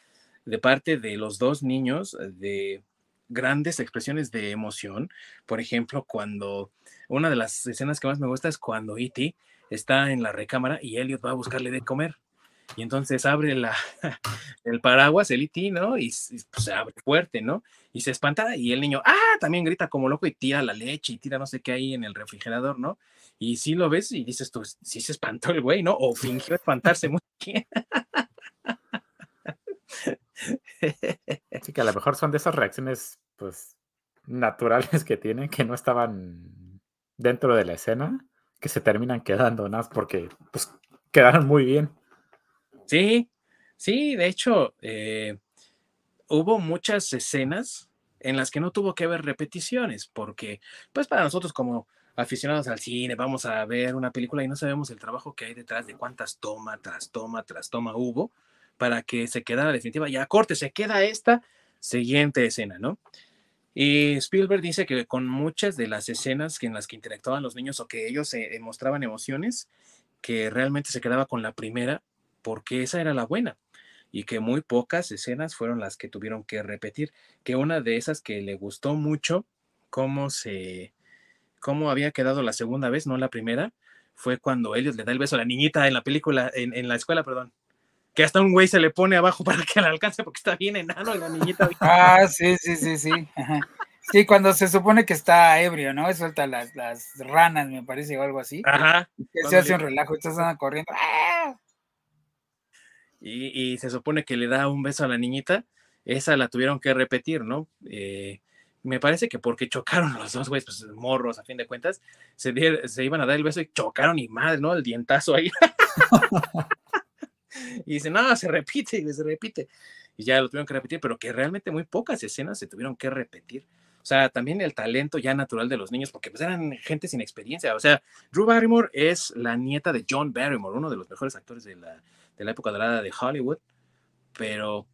de parte de los dos niños, de grandes expresiones de emoción. Por ejemplo, cuando una de las escenas que más me gusta es cuando E.T. está en la recámara y Elliot va a buscarle de comer. Y entonces abre la, <laughs> el paraguas, el E.T., ¿no? Y, pues, se abre fuerte, ¿no? Y se espanta y el niño, ¡ah! También grita como loco y tira la leche y tira no sé qué ahí en el refrigerador, ¿no? Y sí lo ves y dices tú, sí se espantó el güey, ¿no? O fingió espantarse muy <laughs> bien. Sí, que a lo mejor son de esas reacciones, pues, naturales que tienen, que no estaban dentro de la escena, que se terminan quedando, ¿no? Porque, pues, quedaron muy bien. Sí, sí, de hecho, eh, hubo muchas escenas en las que no tuvo que haber repeticiones, porque, pues, para nosotros como aficionados al cine, vamos a ver una película y no sabemos el trabajo que hay detrás de cuántas toma tras toma tras toma hubo para que se quedara definitiva. Ya corte, se queda esta siguiente escena, ¿no? Y Spielberg dice que con muchas de las escenas en las que interactuaban los niños o que ellos eh, mostraban emociones, que realmente se quedaba con la primera porque esa era la buena y que muy pocas escenas fueron las que tuvieron que repetir, que una de esas que le gustó mucho cómo se cómo había quedado la segunda vez, no la primera, fue cuando Elliot le da el beso a la niñita en la película en, en la escuela, perdón que hasta un güey se le pone abajo para que la alcance porque está bien enano y la niñita. Ah, sí, sí, sí, sí. Sí, cuando se supone que está ebrio, ¿no? Suelta las, las ranas, me parece, o algo así. Ajá. Que se hace un relajo, están corriendo. ¡Ah! Y, y, se supone que le da un beso a la niñita. Esa la tuvieron que repetir, ¿no? Eh, me parece que porque chocaron los dos güeyes, pues morros, a fin de cuentas, se, se iban a dar el beso y chocaron y madre, ¿no? El dientazo ahí. <laughs> y dice, no, se repite, y se repite. Y ya lo tuvieron que repetir, pero que realmente muy pocas escenas se tuvieron que repetir. O sea, también el talento ya natural de los niños, porque pues eran gente sin experiencia. O sea, Drew Barrymore es la nieta de John Barrymore, uno de los mejores actores de la, de la época dorada de Hollywood, pero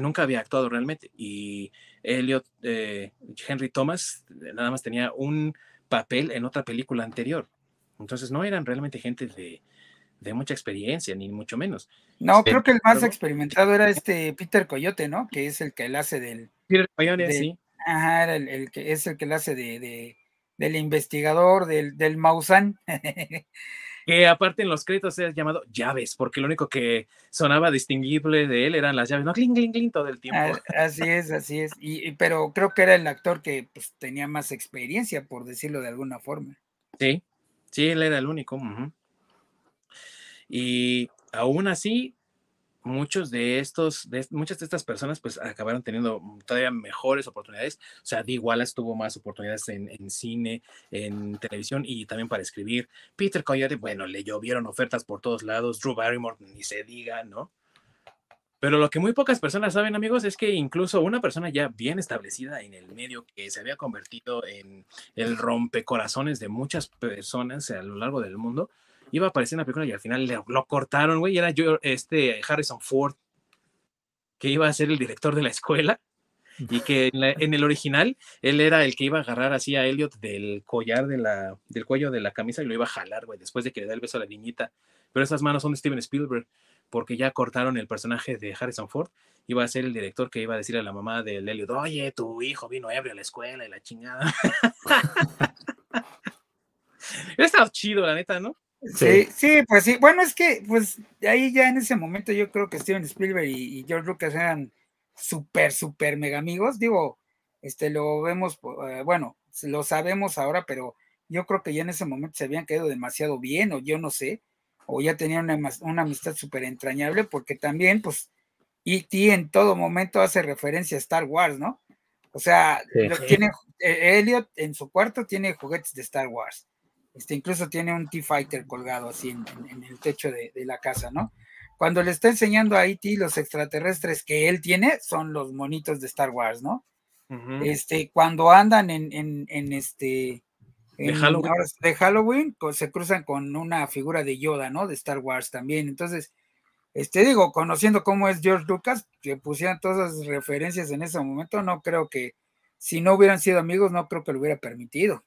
nunca había actuado realmente. Y Elliot, eh, Henry Thomas, nada más tenía un papel en otra película anterior. Entonces no eran realmente gente de, de mucha experiencia, ni mucho menos. No, creo que el más experimentado era este Peter Coyote, ¿no? Que es el que él hace del. Peter Coyote, sí. Ajá, era el, que es el que él hace de, de del investigador, del, del Mausan. <laughs> que aparte en los créditos es llamado llaves, porque lo único que sonaba distinguible de él eran las llaves, no cling, cling, cling todo el tiempo. Ah, así es, así es. Y, pero creo que era el actor que pues, tenía más experiencia, por decirlo de alguna forma. Sí, sí, él era el único. Y aún así, muchos de estos, muchas de estas personas pues acabaron teniendo todavía mejores oportunidades. O sea, Dee Wallace tuvo más oportunidades en, en, cine, en televisión y también para escribir. Peter Coyote, bueno, le llovieron ofertas por todos lados. Drew Barrymore, ni se diga, ¿no? Pero lo que muy pocas personas saben, amigos, es que incluso una persona ya bien establecida en el medio que se había convertido en el rompecorazones de muchas personas a lo largo del mundo, iba a aparecer en la película y al final lo cortaron, güey, y era yo, este Harrison Ford, que iba a ser el director de la escuela, y que en, el original él era el que iba a agarrar así a Elliot del collar de la, del cuello de la camisa y lo iba a jalar, güey, después de que le da el beso a la niñita. Pero esas manos son de Steven Spielberg, porque ya cortaron el personaje de Harrison Ford. Iba a ser el director que iba a decir a la mamá de Elliot, oye, tu hijo vino ebrio a la escuela y la chingada. <laughs> Estaba chido, la neta, ¿no? Sí, sí, pues sí. Bueno, es que, pues, ahí ya en ese momento yo creo que Steven Spielberg y, George Lucas eran súper, súper mega amigos. Digo, este, lo vemos, eh, bueno, lo sabemos ahora, pero yo creo que ya en ese momento se habían quedado demasiado bien, o yo no sé, o ya tenían una, una amistad súper entrañable, porque también, pues, E.T. en todo momento hace referencia a Star Wars, ¿no? O sea, tiene, eh, Elliot en su cuarto tiene juguetes de Star Wars. Este, incluso tiene un T-Fighter colgado así en, el techo de, la casa, ¿no? Cuando le está enseñando a E.T. los extraterrestres que él tiene, son los monitos de Star Wars, ¿no? Este, cuando andan en, en, este de Halloween. de Halloween, pues, se cruzan con una figura de Yoda, ¿no? De Star Wars también. Entonces, este digo, conociendo cómo es George Lucas, que pusieran todas esas referencias en ese momento, no creo que, si no hubieran sido amigos, no creo que lo hubiera permitido.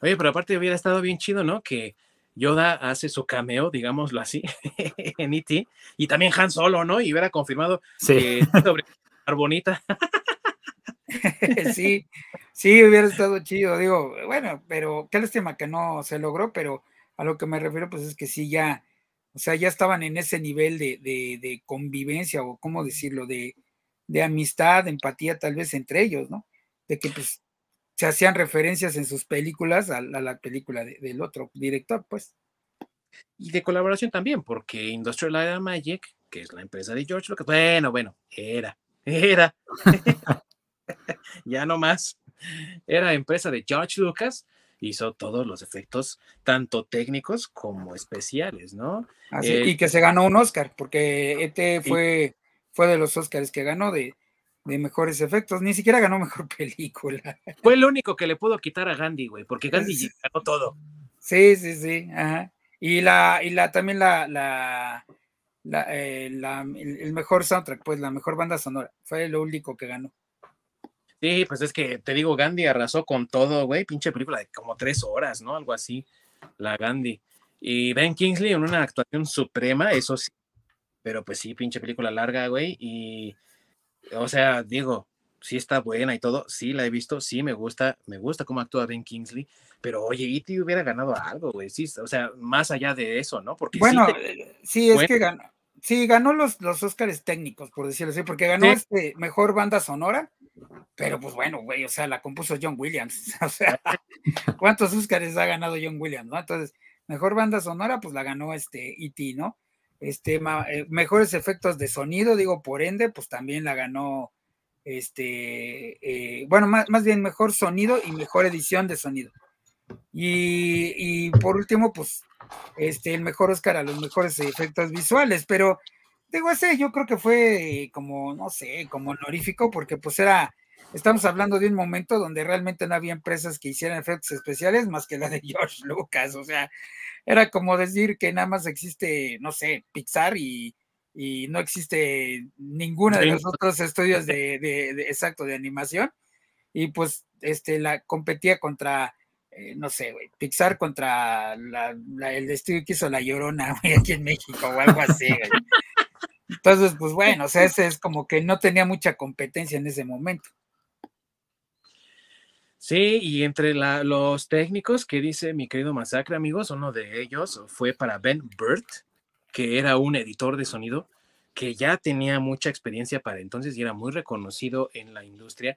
Oye, pero aparte hubiera estado bien chido, ¿no? Que Yoda hace su cameo, digámoslo así, <laughs> en E.T. Y también Han Solo, ¿no? Y hubiera confirmado que sobre <laughs> bonita. <laughs> sí, sí, hubiera estado chido. Digo, bueno, pero qué lástima que no se logró, pero a lo que me refiero, pues es que sí, ya, o sea, ya estaban en ese nivel de, de, de convivencia o, ¿cómo decirlo?, de, de amistad, de empatía tal vez entre ellos, ¿no? De que pues se hacían referencias en sus películas a, la película del otro director, pues. Y de colaboración también, porque Industrial Light and Magic, que es la empresa de George Lucas, bueno, bueno, era, <laughs> era, <laughs> ya no más, era empresa de George Lucas, hizo todos los efectos, tanto técnicos como especiales, ¿no? Así, y que se ganó un Oscar, porque este fue, fue de los Oscars que ganó de, de mejores efectos, ni siquiera ganó mejor <laughs> película. Fue el único que le pudo quitar a Gandhi, güey, porque Gandhi ganó todo. Sí, sí, sí, ajá. Y la, y la también la, la, eh, el mejor soundtrack, pues la mejor banda sonora, fue lo único que ganó. Sí, pues es que te digo, Gandhi arrasó con todo, güey, pinche película de como tres horas, ¿no? Algo así, la Gandhi. Y Ben Kingsley en una actuación suprema, eso sí, pero pues sí, pinche película larga, güey, y o sea, digo, sí está buena y todo, sí la he visto, sí me gusta, me gusta cómo actúa Ben Kingsley, pero oye, E.T. hubiera ganado algo, güey, sí, o sea, más allá de eso, ¿no? Porque bueno, sí, es que ganó, sí, ganó los, los Óscares técnicos, por decirlo así, porque ganó este mejor banda sonora, pero pues bueno, güey, o sea, la compuso John Williams, <laughs> o sea, <laughs> ¿cuántos Óscares ha ganado John Williams, no? Entonces, mejor banda sonora, pues la ganó este E.T., ¿no? Este, eh, mejores efectos de sonido, digo, por ende, pues también la ganó, este, eh, bueno, más, más, bien mejor sonido y mejor edición de sonido. Y, y, por último, pues, este, el mejor Oscar a los mejores efectos visuales, pero digo, ese yo creo que fue como, no sé, como honorífico, porque pues era, estamos hablando de un momento donde realmente no había empresas que hicieran efectos especiales más que la de <laughs> George Lucas, o sea, era como decir que nada más existe, no sé, Pixar y, no existe ninguna de los otros estudios <laughs> de, exacto de animación y pues este la competía contra eh, no sé, güey, Pixar contra el estudio que hizo La Llorona, <laughs> güey, aquí en México o algo así, güey. Entonces, pues bueno, o sea, ese es como que no tenía mucha competencia en ese momento. Sí, y entre los técnicos que dice mi querido Masacre, amigos, uno de ellos fue para Ben Burt, que era un editor de sonido que ya tenía mucha experiencia para entonces y era muy reconocido en la industria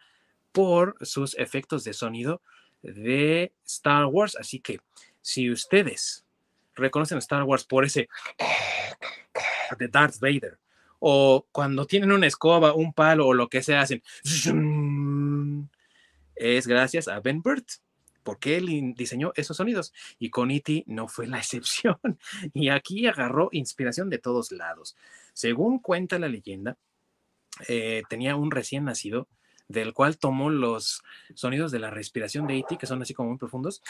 por sus efectos de sonido de Star Wars. Así que si ustedes reconocen a Star Wars por ese <coughs> de Darth Vader, o cuando tienen una escoba, un palo o lo que sea, hacen es gracias a Ben Burt, porque él diseñó esos sonidos y con E.T. no fue la <laughs> excepción. Y aquí agarró inspiración de todos lados. Según cuenta la leyenda, eh, tenía un recién nacido del cual tomó los sonidos de la respiración de E.T., que son así como muy profundos,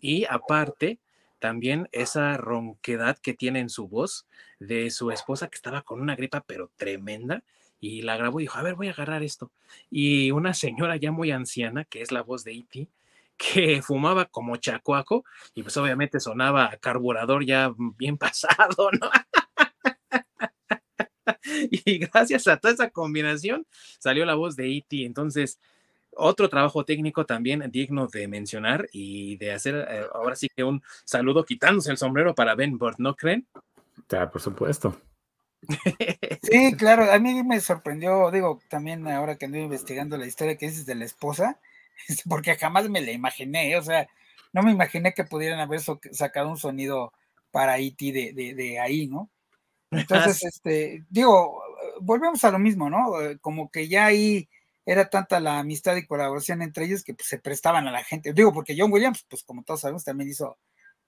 y aparte también esa ronquedad que tiene en su voz de su esposa que estaba con una gripa pero tremenda y la grabó y dijo, a ver, voy a agarrar esto. Y una señora ya muy anciana, que es la voz de Iti, que <laughs> fumaba como chacuaco y pues obviamente sonaba carburador ya bien <laughs> pasado, ¿no? y gracias a toda esa combinación salió la voz de Iti. Entonces, otro trabajo técnico también digno de mencionar y de hacer eh, ahora sí que un saludo quitándose el sombrero para Ben Burt, ¿no creen? Ya, por supuesto. Sí, <laughs> claro, a mí me sorprendió, digo, también ahora que ando investigando la historia que dices de la esposa, <laughs> porque jamás me la imaginé, o sea, no me imaginé que pudieran haber sacado un sonido para Iti e de, de ahí, ¿no? Entonces, <laughs> este, digo, volvemos a lo mismo, ¿no? Como que ya ahí era tanta la amistad y colaboración entre ellos que pues, se prestaban a la gente. Digo, porque John Williams, pues como todos sabemos, también hizo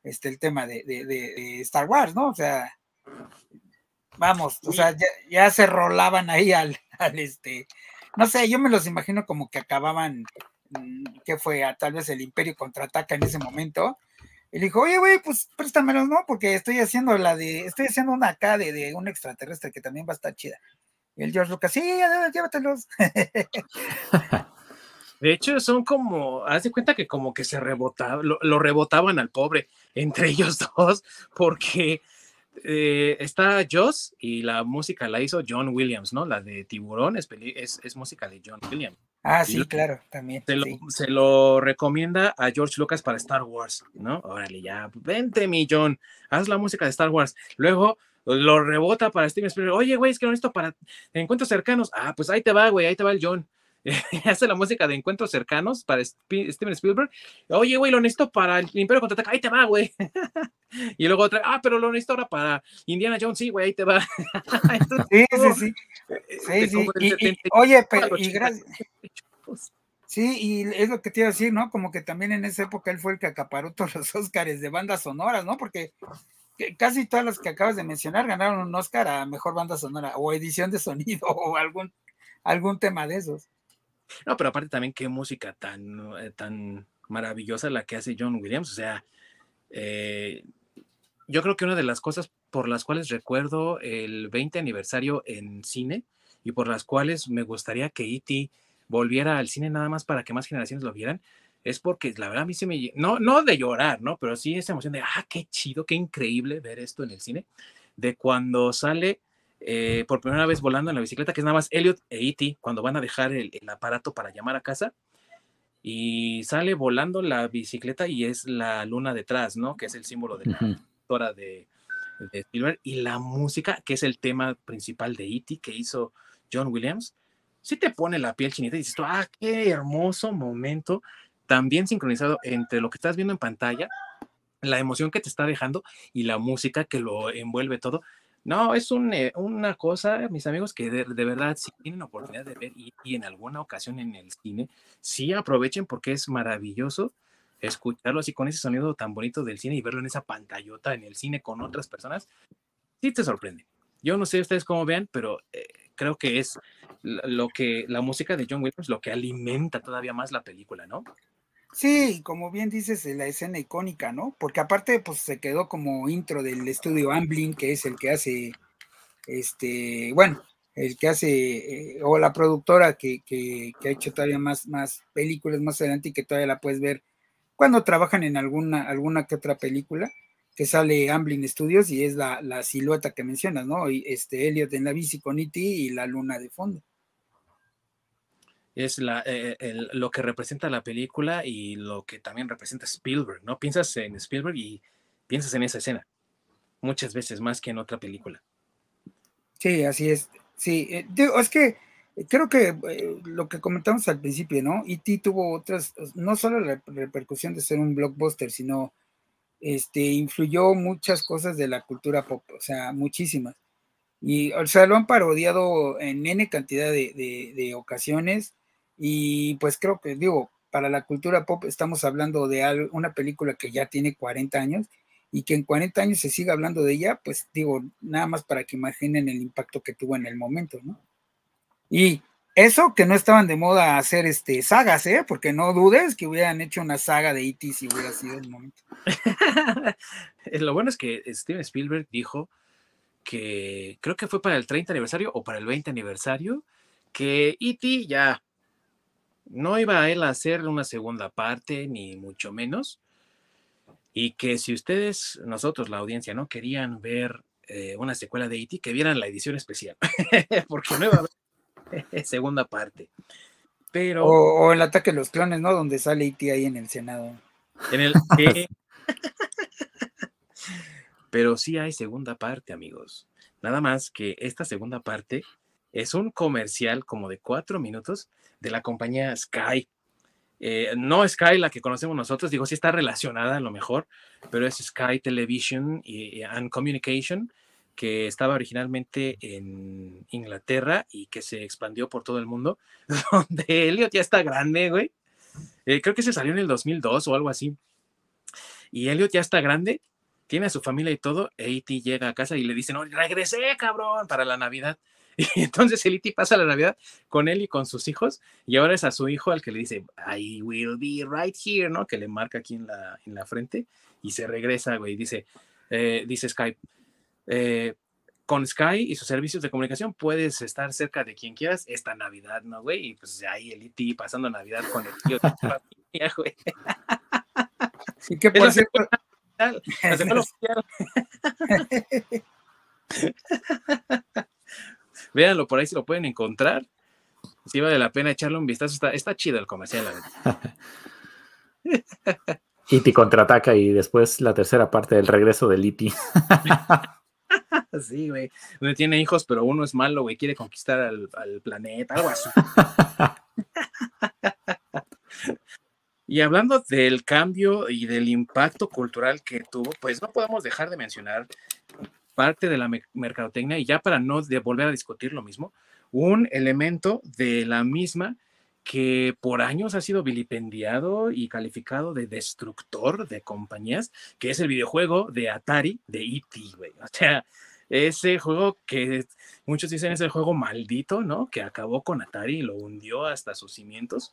este, el tema de, Star Wars, ¿no? O sea, vamos, o sea, ya, se rolaban ahí al, <laughs> al, este, no sé, yo me los imagino como que acababan, mm, que fue a, tal vez el Imperio contraataca en ese momento. Y le dijo, oye, güey, pues préstamelos, ¿no? Porque estoy haciendo la de, estoy haciendo una acá de, de un extraterrestre que también va a estar chida. Y el George Lucas, sí, llévatelos. <laughs> De hecho, son como, haz de cuenta que como que se rebotaba, lo, rebotaban al pobre entre ellos <laughs> dos, porque eh, está Joss y la música la hizo John Williams, ¿no? La de Tiburón es, es, música de John Williams. Ah, sí, claro, también. Se, Lo, se, Lo, recomienda a George Lucas para Star Wars, ¿no? Órale, ya, vente, mi John, haz la música de Star Wars. Luego lo rebota para Steven Spielberg. Oye, güey, es que no necesito para encuentros cercanos. Ah, pues ahí te va, güey, ahí te va el John. <laughs> hace la música de encuentros cercanos para Steven Spielberg. Oye, güey, lo necesito para el Imperio Contraataca. Ahí te va, güey. <laughs> y luego otra, ah, pero lo necesito ahora para Indiana Jones. Sí, güey, ahí te va. <laughs> sí, sí, sí. sí, sí. oye, pero, y gracias. Sí, y es lo que te iba a decir, ¿no? Como que también en esa época él fue el que acaparó todos los Óscares de bandas sonoras, ¿no? Porque casi todas las que acabas de mencionar ganaron un Oscar a mejor banda sonora o edición de sonido o algún, algún tema de esos. No, pero aparte también qué música tan, eh, tan maravillosa la que hace John Williams. O sea, eh, yo creo que una de las cosas por las cuales recuerdo el 20 aniversario en cine y por las cuales me gustaría que E.T. volviera al cine nada más para que más generaciones lo vieran, es porque la verdad a mí se me, no, no de llorar, ¿no? Pero sí esa emoción de, ah, qué chido, qué increíble ver esto en el cine, de cuando sale eh, por primera vez volando en la bicicleta, que es nada más Elliot e E.T., cuando van a dejar el, aparato para llamar a casa, y sale volando la bicicleta y es la luna detrás, ¿no? Que es el símbolo de la historia de, de Spielberg, y la música, que es el tema principal de E.T., que hizo John Williams, sí te pone la piel chinita y dices, ah, qué hermoso momento también sincronizado entre lo que estás viendo en pantalla, la emoción que te está dejando y la música que lo envuelve todo. No, es eh, una cosa, mis amigos, que de, verdad, si tienen oportunidad de ver y, en alguna ocasión en el cine, sí aprovechen porque es maravilloso escucharlo así con ese sonido tan bonito del cine y verlo en esa pantallota en el cine con otras personas, sí te sorprende. Yo no sé ustedes cómo vean, pero eh, creo que es lo que la música de John Williams lo que alimenta todavía más la película, ¿no? Sí, como bien dices, la escena icónica, ¿no? Porque aparte, pues se quedó como intro del estudio Amblin, que es el que hace, este, bueno, el que hace, eh, o la productora que, que, ha hecho todavía más, más películas más adelante y que todavía la puedes ver cuando trabajan en alguna, alguna que otra película, que sale Amblin Studios y es la, la silueta que mencionas, ¿no? Y este Elliot en la bici con E.T. y la luna de fondo. Es la, eh, lo que representa la película y lo que también representa Spielberg, ¿no? Piensas en Spielberg y piensas en esa escena muchas veces más que en otra película. Sí, así es. Sí, eh, es que eh, creo que lo que comentamos al principio, ¿no? E.T. tuvo otras, no solo la repercusión de ser un blockbuster, sino este, influyó muchas cosas de la cultura pop, o sea, muchísimas. Y, o sea, lo han parodiado en N cantidad de- de ocasiones. Y pues creo que, digo, para la cultura pop estamos hablando de una película que ya tiene 40 años y que en 40 años se siga hablando de ella, pues digo, nada más para que imaginen el impacto que tuvo en el momento, ¿no? Y eso que no estaban de moda hacer este sagas, ¿eh? Porque no dudes que hubieran hecho una saga de E.T. si hubiera sido el momento. <laughs> Eh, Lo bueno es que Steven Spielberg dijo que creo que fue para el 30 aniversario o para el 20 aniversario que E.T. ya no iba a él a hacer una segunda parte, ni mucho menos. Y que si ustedes, nosotros, la audiencia, no querían ver eh, una secuela de E.T., que vieran la edición especial, <laughs> porque no iba a haber <laughs> segunda parte. Pero O, o el ataque de los clones, ¿no? Donde sale E.T. ahí en el Senado. En el <laughs> eh, Pero sí hay segunda parte, amigos. Nada más que esta segunda parte es un comercial como de cuatro minutos de la compañía Sky. Eh, no Sky, la que conocemos nosotros, digo, sí está relacionada a lo mejor, pero es Sky Television y, and Communication, que estaba originalmente en Inglaterra y que se expandió por todo el mundo, <laughs> donde Elliot ya está grande, güey. Eh, creo que se salió en el 2002 o algo así. Y Elliot ya está grande, tiene a su familia y todo. e E.T. llega a casa y le dice, no, regresé, cabrón, para la Navidad. <laughs> Y entonces el E.T. pasa la Navidad con él y con sus hijos. Y ahora es a su hijo al que le dice, I will be right here, ¿no? Que le marca aquí en la, en la frente. Y se regresa, güey. Dice, eh, dice Skype, eh, con Sky y sus servicios de comunicación puedes estar cerca de quien quieras esta Navidad, ¿no, güey? Y pues ahí el E.T. pasando Navidad con el tío de su familia, <laughs> güey. Que por cierto, La <laughs> oficial. Véanlo por ahí si lo pueden encontrar. Si vale la pena echarle un vistazo. Está, está chido el comercial. la verdad. <laughs> E.T. contraataca y después la tercera parte del regreso del E.T. <laughs> Sí, güey. Donde tiene hijos, pero uno es malo, güey. Quiere conquistar al, al planeta, algo así. <laughs> Y hablando del cambio y del impacto cultural que tuvo, pues no podemos dejar de mencionar parte de la me- mercadotecnia y ya para no volver a discutir lo mismo, un elemento de la misma que por años ha sido vilipendiado y calificado de destructor de compañías, que es el videojuego de Atari de E.T., güey. O sea, ese juego que muchos dicen es el juego maldito, ¿no? Que acabó con Atari y lo hundió hasta sus cimientos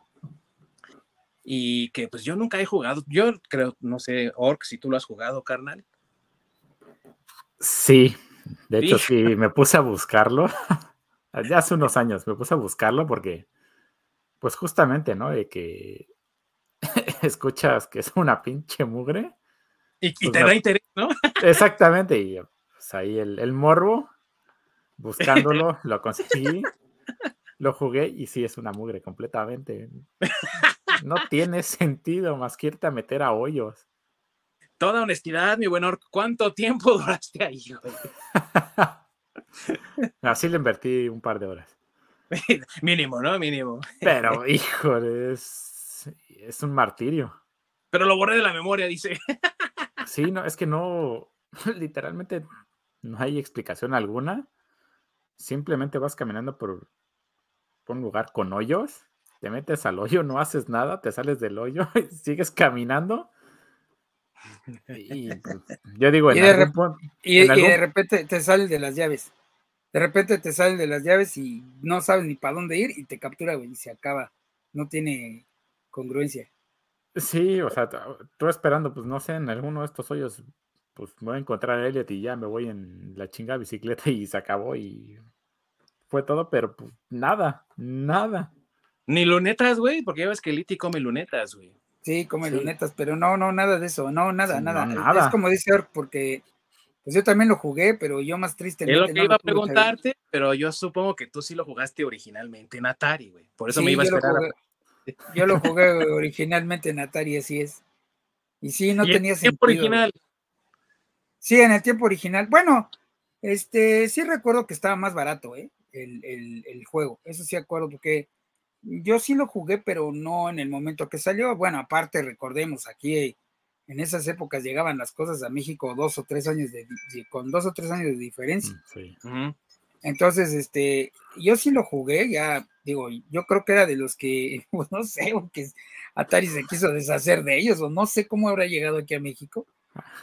y que pues yo nunca he jugado. Yo creo, no sé, Orc, si tú lo has jugado, carnal. Sí, de hecho Sí. me puse a buscarlo. <laughs> Ya hace unos años me puse a buscarlo porque, pues justamente, ¿no? De que <laughs> escuchas que es una pinche mugre. Y, y Pues te da interés, ¿no? <laughs> Exactamente, y pues ahí el, el morbo, buscándolo, lo conseguí, lo jugué y sí es una mugre completamente. No tiene sentido más que irte a meter a hoyos. Toda honestidad, mi buen Orc, ¿cuánto tiempo <laughs> duraste ahí? Así le invertí un par de horas. <laughs> Mínimo, ¿no? Mínimo. Pero, <laughs> híjole, es, es un martirio. Pero lo borré de la memoria, dice. Sí, no, es que no, literalmente no hay explicación alguna. Simplemente vas caminando por, por un lugar con hoyos, te metes al hoyo, no haces nada, te sales del hoyo y sigues caminando. Y pues, yo digo, en Y de algún rep- punto- y, en y de repente te sale de las llaves. De repente te sale de las llaves y no sabes ni para dónde ir y te captura, güey, y se acaba. No tiene congruencia. Sí, o sea, tú esperando, pues no sé, en alguno de estos hoyos, pues voy a encontrar a Elliot y ya me voy en la chinga bicicleta y se acabó y fue todo, pero pues nada, nada. Ni lunetas, güey, porque ya ves que el Iti come lunetas, güey. Sí, come lunetas, pero no, no, nada de eso, no, nada, nada. nada. Es como dice Ork, porque pues yo también lo jugué, pero yo más triste. Es lo que iba a preguntarte, pero yo supongo que tú sí lo jugaste originalmente en Atari, güey. Por eso me iba a esperar. Yo lo jugué originalmente en Atari, así es. Y sí, no tenía en tiempo original. Sí, en el tiempo original. Bueno, este, sí recuerdo que estaba más barato, ¿eh? El, el, juego. Eso sí acuerdo porque yo sí lo jugué, pero no en el momento que salió. Bueno, aparte, recordemos, aquí en esas épocas llegaban las cosas a México dos o tres años de, con dos o tres años de diferencia. Mm, sí. Entonces, este, yo sí lo jugué, ya digo, yo creo que era de los que, <laughs> pues no sé, que Atari se quiso deshacer de ellos, o no sé cómo habrá llegado aquí a México.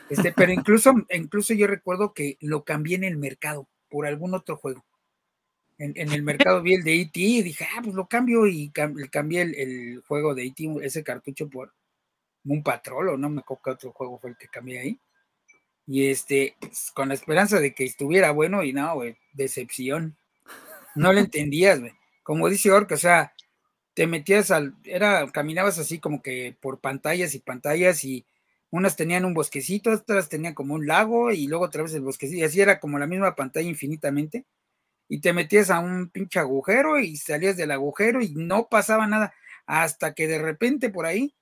Este, pero incluso, incluso yo recuerdo que lo cambié en el mercado por algún otro juego. En, el mercado vi el de E.T. y dije, ah, pues lo cambio y cambié el, juego de E.T., ese cartucho por un patrol, o no me acuerdo qué otro juego fue el que cambié ahí. Y este, pues, con la esperanza de que estuviera bueno y no, güey, decepción. No lo entendías, güey. Como dice Orca, o sea, te metías al, era, caminabas así como que por pantallas y pantallas y unas tenían un bosquecito, otras tenían como un lago y luego otra vez el bosquecito y así era como la misma pantalla infinitamente y te metías a un pinche agujero y salías del agujero y no pasaba nada hasta que de repente por ahí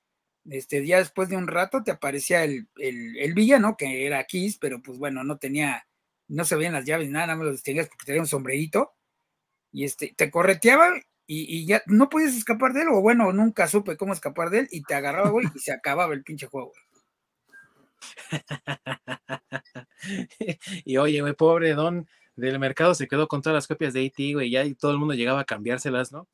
este, ya después de un rato te aparecía el, el, villano, que era Kiss, pero pues bueno, no tenía, no se veían las llaves, nada, nada más lo distinguías porque tenía un sombrerito, y este, te correteaba y, ya no podías escapar de él, o bueno, nunca supe cómo escapar de él, y te agarraba, güey, y se acababa el pinche juego, <laughs> y oye, güey, pobre don del mercado se quedó con todas las copias de E.T., güey, ya y todo el mundo llegaba a cambiárselas, ¿no?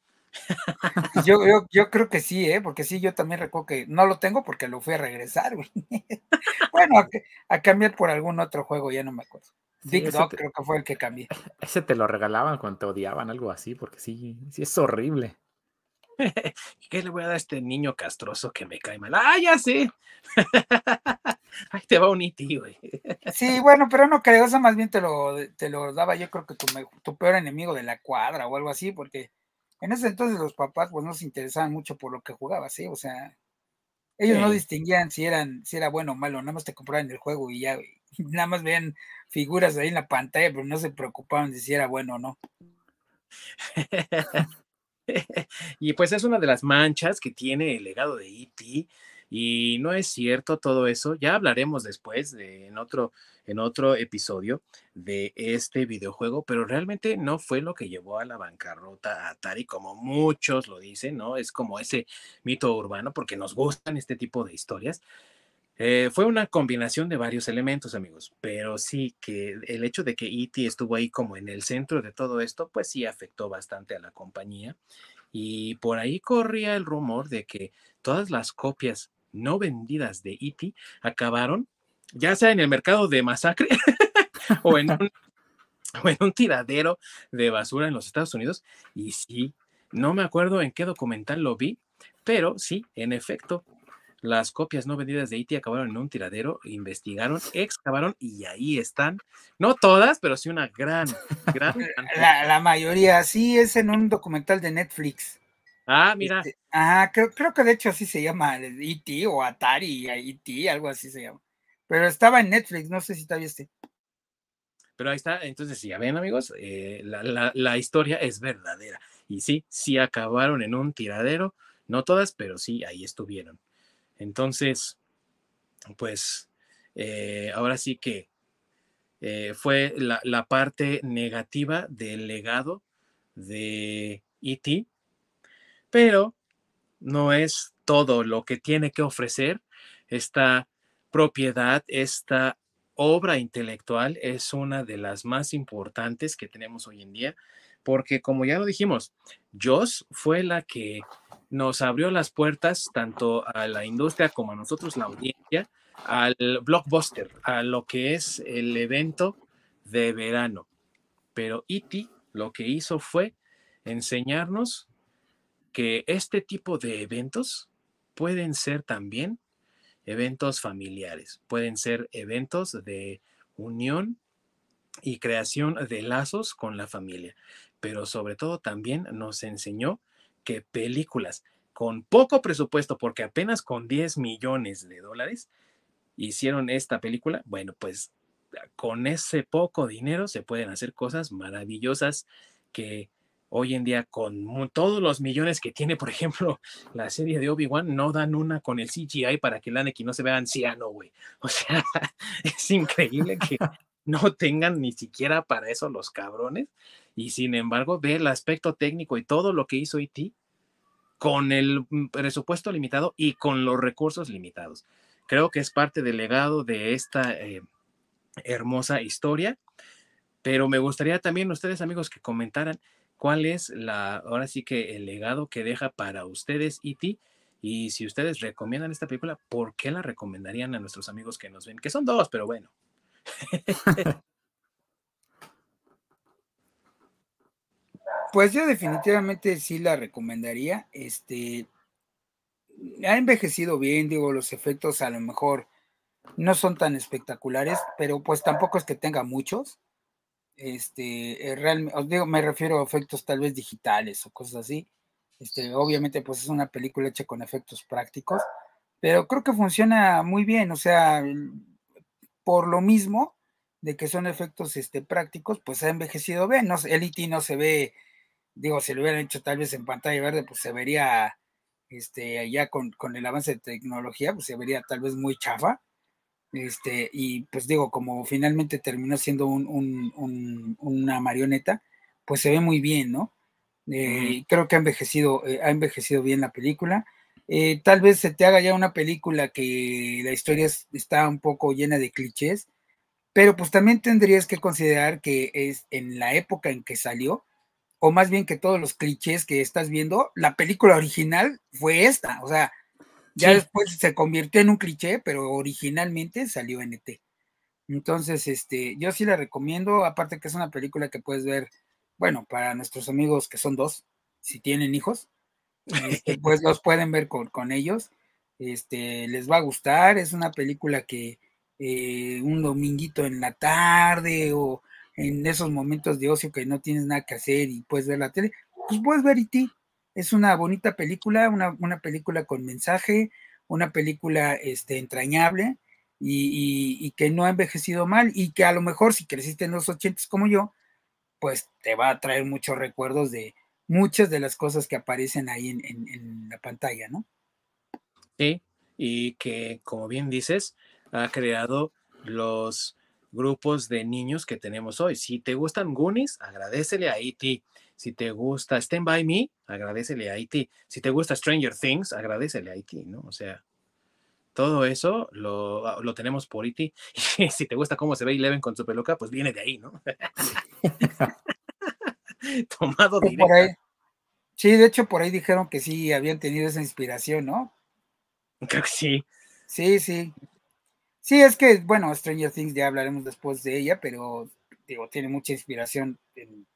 Yo, yo, creo que sí, ¿eh? porque sí, yo también recuerdo que no lo tengo porque lo fui a regresar, <laughs> bueno, a, cambiar por algún otro juego, ya no me acuerdo. Big Dog creo que fue el que cambié. Ese te lo regalaban cuando te odiaban, algo así, porque sí, sí es horrible. <laughs> ¿Qué le voy a dar a este niño castroso que me cae mal? ¡Ah, ya sé! <laughs> Ahí te va un iti, güey. Sí, bueno, pero no creo, eso más bien te lo, te lo daba yo creo que tu, tu peor enemigo de la cuadra o algo así, porque en ese entonces los papás pues no se interesaban mucho por lo que jugabas, ¿sí? O sea, ellos no distinguían si eran, si era bueno o malo, nada más te compraban el juego y ya, <laughs> nada más veían figuras ahí en la pantalla, pero no se preocupaban de si era bueno o no. <laughs> y pues es una de las manchas que tiene el legado de E.T. Y no es cierto todo eso. Ya hablaremos después de, en otro en otro episodio de este videojuego, pero realmente no fue lo que llevó a la bancarrota a Atari, como muchos lo dicen, ¿no? Es como ese mito urbano, porque nos gustan este tipo de historias. Eh, fue una combinación de varios elementos, amigos, pero sí que el hecho de que E.T. estuvo ahí como en el centro de todo esto, pues sí afectó bastante a la compañía. Y por ahí corría el rumor de que todas las copias no vendidas de E.T. acabaron ya sea en el mercado de masacre <laughs> o, en un, <laughs> en un tiradero de basura en los Estados Unidos. Y sí, no me acuerdo en qué documental lo vi, pero sí, en efecto, las copias no vendidas de IT acabaron en un tiradero, investigaron, excavaron y ahí están. No todas, pero sí una gran, gran. <laughs> La, mayoría, sí, es en un documental de Netflix. Ah, mira. Este, creo, creo que de hecho así se llama IT o Atari, IT, algo así se llama. Pero estaba en Netflix, no sé si todavía esté. Pero ahí está, entonces, ya ven, amigos, eh, la, historia es verdadera. Y sí, sí acabaron en un tiradero, no todas, pero sí, ahí estuvieron. Entonces, pues, eh, ahora sí que eh, fue la, la, parte negativa del legado de E.T., pero no es todo lo que tiene que ofrecer esta propiedad, esta obra intelectual es una de las más importantes que tenemos hoy en día, porque como ya lo dijimos, Joss fue la que nos abrió las puertas tanto a la industria como a nosotros, la audiencia, al blockbuster, a lo que es el evento de verano. Pero E.T. lo que hizo fue enseñarnos que este tipo de eventos pueden ser también eventos familiares, pueden ser eventos de unión y creación de lazos con la familia, pero sobre todo también nos enseñó que películas con poco presupuesto, porque apenas con 10 millones de dólares hicieron esta película, bueno, pues con ese poco dinero se pueden hacer cosas maravillosas que hoy en día con todos los millones que tiene, por ejemplo, <laughs> la serie de Obi-Wan, no dan una con el CGI para que el Anakin no se vea anciano, güey. <laughs> O sea, <laughs> es increíble que no tengan ni siquiera para eso los cabrones. Y sin embargo, ve el aspecto técnico y todo lo que hizo IT e con el mm, presupuesto limitado y con los recursos limitados. Creo que es parte del legado de esta eh, hermosa historia, pero me gustaría también ustedes amigos que comentaran cuál es la, ahora sí que el legado que deja para ustedes E.T. Y si ustedes recomiendan esta película, ¿por qué la recomendarían a nuestros amigos que nos ven? Que son dos, pero bueno. <laughs> Pues yo definitivamente sí la recomendaría. Este ha envejecido bien, digo, los efectos a lo mejor no son tan espectaculares, pero pues tampoco es que tenga muchos. Este, eh, realmente, os digo, me refiero a efectos tal vez digitales o cosas así. Este, obviamente, pues es una película hecha con efectos prácticos, pero creo que funciona muy bien, o sea, por lo mismo de que son efectos este, prácticos, pues ha envejecido bien. No, el IT e no se ve, digo, si lo hubieran hecho tal vez en pantalla verde, pues se vería, este, ya con, con el avance de tecnología, pues se vería tal vez muy chafa este, y pues digo, como finalmente terminó siendo una marioneta, pues se ve muy bien, ¿no? Eh, creo que ha envejecido, eh, ha envejecido bien la película. Eh, tal vez se te haga ya una película que la historia está un poco llena de clichés, pero pues también tendrías que considerar que es en la época en que salió, o más bien que todos los clichés que estás viendo, la película original fue esta, o sea, ya después se convirtió en un cliché, pero originalmente salió en ET. Entonces, este, yo sí la recomiendo, aparte que es una película que puedes ver, bueno, para nuestros amigos que son dos, si tienen hijos, este, <laughs> pues los pueden ver con, ellos. Este, les va a gustar, es una película que eh, un dominguito en la tarde o en esos momentos de ocio que no tienes nada que hacer y puedes ver la tele, pues puedes ver ti. Es una bonita película, una, película con mensaje, una película este, entrañable y, que no ha envejecido mal y que a lo mejor si creciste en los ochentas como yo, pues te va a traer muchos recuerdos de muchas de las cosas que aparecen ahí en, en la pantalla, ¿no? Sí, y que como bien dices, ha creado los grupos de niños que tenemos hoy. Si te gustan Goonies, agradecele a E.T. Si te gusta Stand By Me, agradecele a IT. Si te gusta Stranger Things, agradecele a IT, ¿no? O sea, todo eso lo, ah, lo tenemos por IT. <laughs> Y si te gusta cómo se ve Eleven con su peluca, pues viene de ahí, ¿no? <laughs> Tomado directo. Sí, de hecho, por ahí dijeron que sí habían tenido esa inspiración, ¿no? Creo que sí. Sí, sí. Sí, es que, bueno, Stranger Things ya hablaremos después de ella, pero digo, tiene mucha inspiración en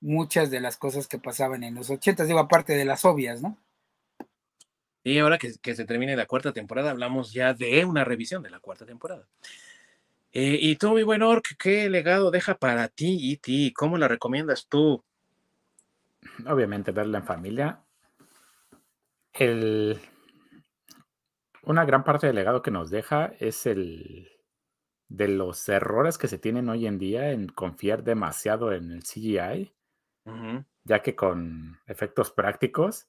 muchas de las cosas que pasaban en los ochentas, digo, aparte de las obvias, ¿no? Y ahora que, se termine la cuarta temporada, hablamos ya de una revisión de la cuarta temporada. Eh, y tú, mi buen Orc, ¿qué legado deja para ti y ti? ¿Cómo la recomiendas tú? Obviamente verla en familia. El, una gran parte del legado que nos deja es el de los errores que se tienen hoy en día en confiar demasiado en el CGI ya que con efectos prácticos,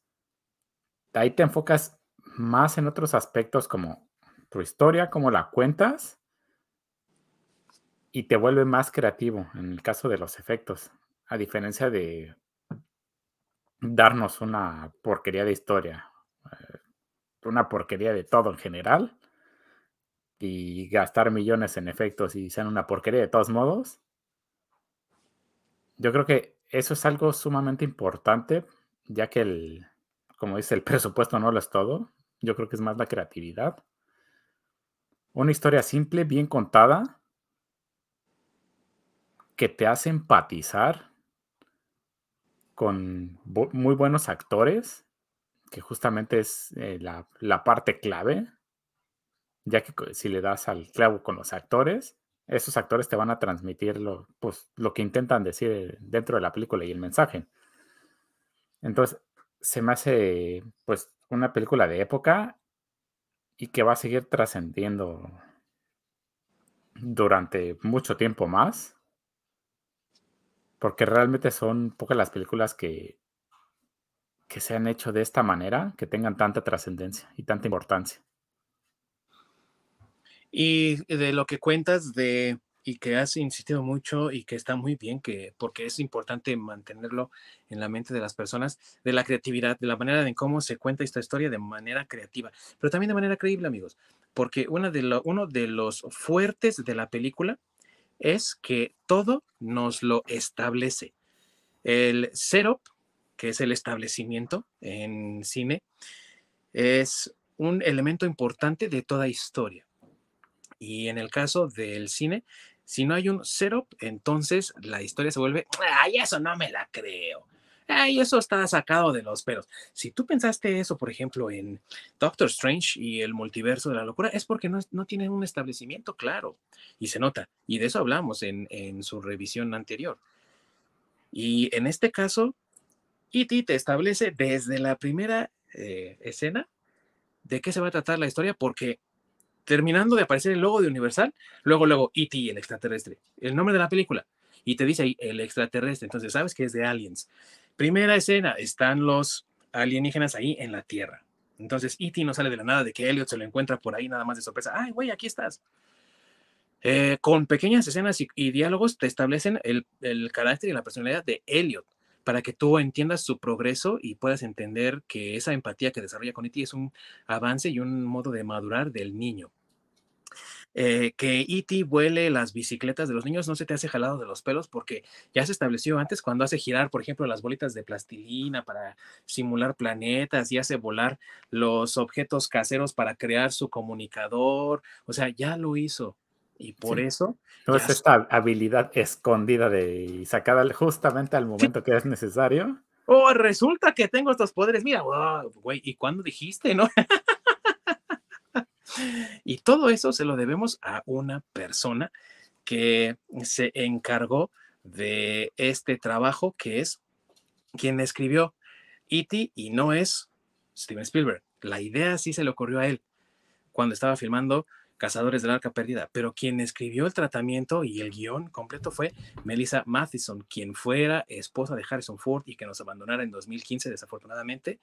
ahí te enfocas más en otros aspectos como tu historia, como la cuentas, y te vuelve más creativo en el caso de los efectos, a diferencia de darnos una porquería de historia, eh, una porquería de todo en general, y gastar millones en efectos y sean una porquería de todos modos. Yo creo que eso es algo sumamente importante, ya que el, como dice, el <laughs> presupuesto no lo es todo. Yo creo que es más la creatividad. Una historia simple, bien contada, que te hace empatizar con muy buenos actores, que justamente es eh, la, la parte clave, ya que si le das al clavo con los actores, esos actores te van a transmitir lo, pues, lo que intentan decir dentro de la película y el mensaje. Entonces, se me hace pues una película de época y que va a seguir trascendiendo durante mucho tiempo más. Porque realmente son pocas las películas que, que se han hecho de esta manera, que tengan tanta trascendencia y tanta importancia. Y de lo que cuentas de y que has insistido mucho y que está muy bien, que porque es importante mantenerlo en la mente de las personas, de la creatividad, de la manera en cómo se cuenta esta historia de manera creativa, pero también de manera creíble, amigos, porque una de uno de los fuertes de la película es que todo nos lo establece. El setup, que es el establecimiento en cine, es un elemento importante de toda historia. Y en el caso del cine, si no hay un setup, entonces la historia se vuelve, ay, eso no me la creo. Ay, eso está sacado de los pelos. Si tú pensaste eso, por ejemplo, en Doctor Strange y el multiverso de la locura, es porque no, no tienen un establecimiento claro. Y se nota. Y de eso hablamos en, en su revisión anterior. Y en este caso, E.T. te establece desde la primera eh, escena de qué se va a tratar la historia, porque terminando de aparecer el logo de Universal, luego, luego, E.T., el extraterrestre, el nombre de la película, y te dice ahí el extraterrestre, entonces sabes que es de Aliens. Primera escena, están los alienígenas ahí en la Tierra. Entonces, E.T. no sale de la nada de que Elliot se lo encuentra por ahí nada más de sorpresa. Ay, güey, aquí estás. Eh, con pequeñas escenas y, diálogos te establecen el, el, carácter y la personalidad de Elliot para que tú entiendas su progreso y puedas entender que esa empatía que desarrolla con E.T. es un avance y un modo de madurar del niño. Eh, que E.T. vuele las bicicletas de los niños no se te hace jalado de los pelos porque ya se estableció antes cuando hace girar, por ejemplo, las bolitas de plastilina para simular planetas y hace volar los objetos caseros para crear su comunicador. O sea, ya lo hizo. Y por eso. No es esta habilidad escondida de sacada justamente al momento que es necesario. Oh, resulta que tengo estos poderes. Mira, güey, ¿y cuándo dijiste, no? <laughs> y todo eso se lo debemos a una persona que se encargó de este trabajo, que es quien escribió E.T. y no es Steven Spielberg. La idea sí se le ocurrió a él cuando estaba filmando Cazadores del Arca Perdida, pero quien escribió el tratamiento y el guion completo fue Melissa Matheson, quien fuera esposa de Harrison Ford y que nos abandonara en 2015 desafortunadamente,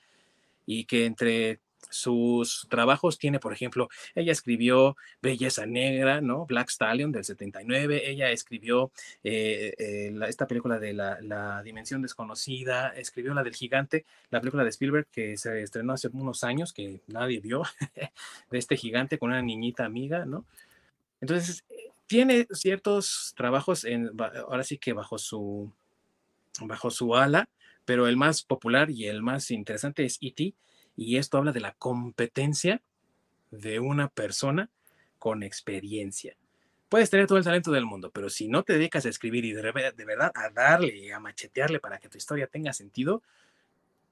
y que entre sus trabajos tiene, por ejemplo, ella escribió Belleza Negra, ¿no? Black Stallion del 79, ella escribió eh, eh, esta película de la, Dimensión Desconocida, escribió la del Gigante, la película de Spielberg que se estrenó hace unos años, que nadie vio, <laughs> de este gigante con una niñita amiga, ¿no? Entonces, tiene ciertos trabajos, en, ahora sí que bajo su, bajo su ala, pero el más popular y el más interesante es E.T., y esto habla de la competencia de una persona con experiencia. Puedes tener todo el talento del mundo, pero si no te dedicas a escribir y de, verdad a darle, a machetearle para que tu historia tenga sentido,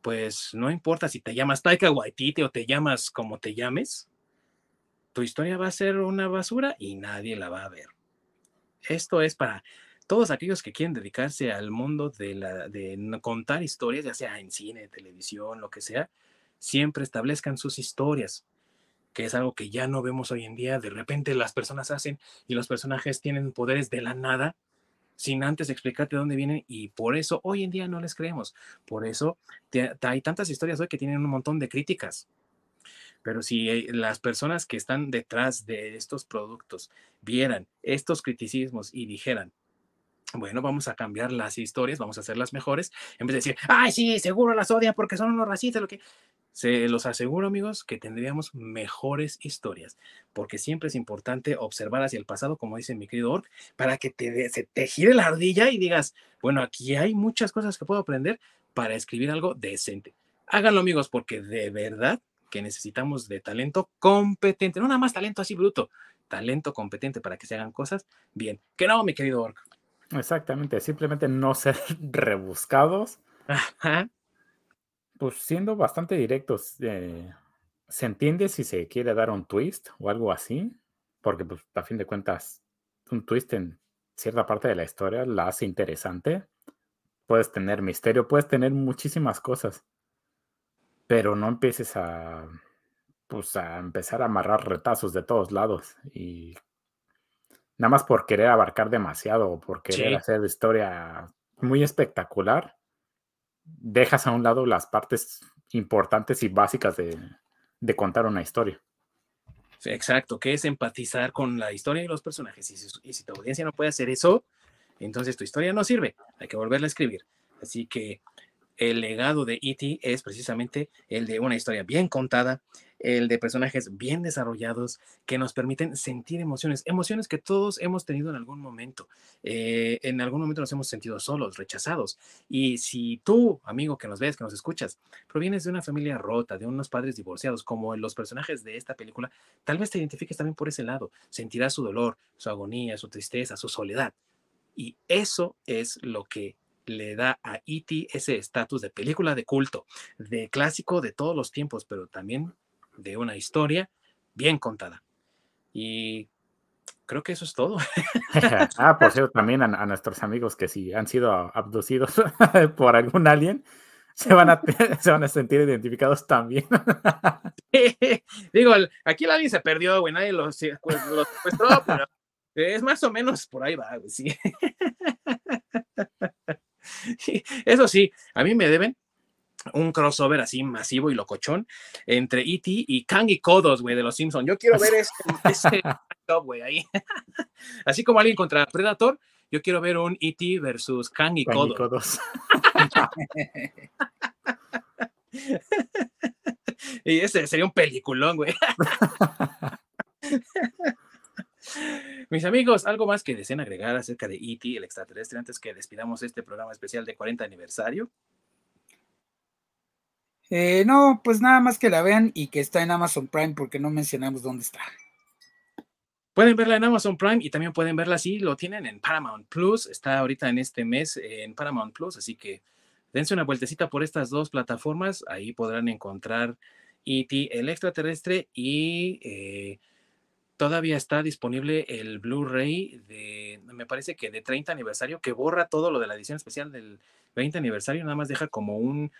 pues no importa si te llamas Taika Waititi o te llamas como te llames, tu historia va a ser una basura y nadie la va a ver. Esto es para todos aquellos que quieren dedicarse al mundo de, la, de contar historias, ya sea en cine, televisión, lo que sea, siempre establezcan sus historias, que es algo que ya no vemos hoy en día. De repente las personas hacen y los personajes tienen poderes de la nada sin antes explicarte dónde vienen y por eso hoy en día no les creemos. Por eso hay tantas historias hoy que tienen un montón de críticas. Pero si eh, las personas que están detrás de estos productos vieran estos criticismos y dijeran, bueno, vamos a cambiar las historias, vamos a hacerlas mejores, en vez de decir, ay, sí, seguro las odian porque son unos racistas, lo que... Se los aseguro, amigos, que tendríamos mejores historias, porque siempre es importante observar hacia el pasado, como dice mi querido Ork, para que te, se te gire la ardilla y digas, bueno, aquí hay muchas cosas que puedo aprender para escribir algo decente. Háganlo, amigos, porque de verdad que necesitamos de talento competente, no nada más talento así bruto, talento competente para que se hagan cosas bien. Que no, mi querido Ork. Exactamente, simplemente no ser <laughs> rebuscados. Pues siendo bastante directos, eh, se entiende si se quiere dar un twist o algo así, porque pues a fin de cuentas un twist en cierta parte de la historia la hace interesante. Puedes tener misterio, puedes tener muchísimas cosas. pero no empieces a, pues, a empezar a amarrar retazos de todos lados y nada más por querer abarcar demasiado o por querer Sí. hacer historia muy espectacular, dejas a un lado las partes importantes y básicas de, de contar una historia. Sí, Exacto, que es empatizar con la historia y los personajes. Y si, y si tu audiencia no puede hacer eso, entonces tu historia no sirve. Hay que volverla a escribir. Así que el legado de E.T. es precisamente el de una historia bien contada, el de personajes bien desarrollados que nos permiten sentir emociones, emociones que todos hemos tenido en algún momento. Eh, en algún momento nos hemos sentido solos, rechazados. Y si tú, amigo que nos ves, que nos escuchas, provienes de una familia rota, de unos padres divorciados, como los personajes de esta película, tal vez te identifiques también por ese lado. Sentirás su dolor, su agonía, su tristeza, su soledad. Y eso es lo que le da a E.T. ese estatus de película de culto, de clásico de todos los tiempos, pero también de una historia bien contada. Y creo que eso es todo. <laughs> <laughs> ah, por cierto, también a, a, nuestros amigos que si han sido abducidos <laughs> por algún alien, se van a, se van a sentir identificados también. Digo, aquí el alien se perdió, güey, nadie lo, lo secuestró, pero es más o menos por ahí va, güey, sí. Eso sí, a mí me deben un crossover así masivo y locochón entre E.T. y Kang y Kodos, güey, de los Simpsons. Yo quiero ver ese, ese <laughs> güey, ahí. <laughs> Así como alguien contra Predator, yo quiero ver un E.T. versus Kang y Kang Kodos. y Kodos. <laughs> y ese sería un peliculón, güey. Mis amigos, ¿algo más que deseen agregar acerca de E.T., el extraterrestre, antes que despidamos este programa especial de 40 aniversario? Eh, no, pues nada más que la vean y que está en Amazon Prime porque no mencionamos dónde está. Pueden verla en Amazon Prime y también pueden verla si lo tienen en Paramount Plus. Está ahorita en este mes en Paramount Plus, así que dense una vueltecita por estas dos plataformas. Ahí podrán encontrar E.T. el extraterrestre y eh, todavía está disponible el Blu-ray de, me parece que de 30 aniversario, que borra todo lo de la edición especial del 20 aniversario, nada más deja como un,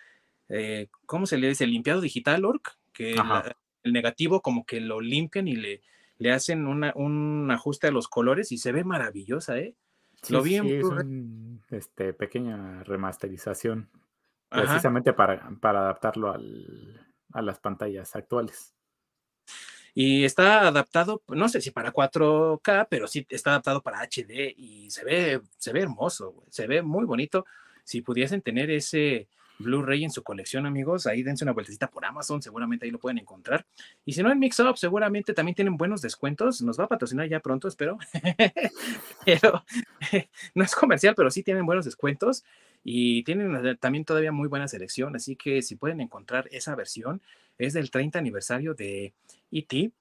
eh, ¿cómo se le dice? Limpiado digital, Orc, que la, el negativo como que lo limpian y le, le hacen una, un ajuste a los colores y se ve maravillosa, ¿eh? Sí, lo vi en sí, es Blu-ray. un, este, pequeña remasterización, Ajá. precisamente para, para adaptarlo al, a las pantallas actuales. Y está adaptado, no sé si para 4K, pero sí está adaptado para HD y se ve, se ve hermoso, se ve muy bonito. Si pudiesen tener ese Blu-ray en su colección, amigos, ahí dense una vueltecita por Amazon, seguramente ahí lo pueden encontrar. Y si no en Mixup, seguramente también tienen buenos descuentos. Nos va a patrocinar ya pronto, espero. <laughs> pero <laughs> no es comercial, pero sí tienen buenos descuentos y tienen también todavía muy buena selección. Así que si pueden encontrar esa versión, es del 30 aniversario de E.T.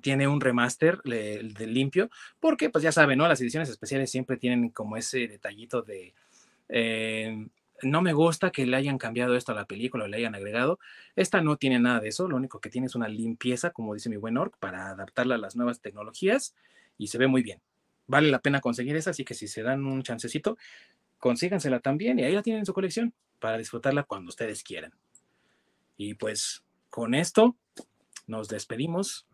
Tiene un remaster de, limpio, porque pues ya saben, ¿no? Las ediciones especiales siempre tienen como ese detallito de... Eh, no me gusta que le hayan cambiado esto a la película, le hayan agregado. Esta no tiene nada de eso, lo único que tiene es una limpieza, como dice mi buen Orc, para adaptarla a las nuevas tecnologías y se ve muy bien. Vale la pena conseguir esa, así que si se dan un chancecito, consígansela también y ahí la tienen en su colección para disfrutarla cuando ustedes quieran. Y pues con esto nos despedimos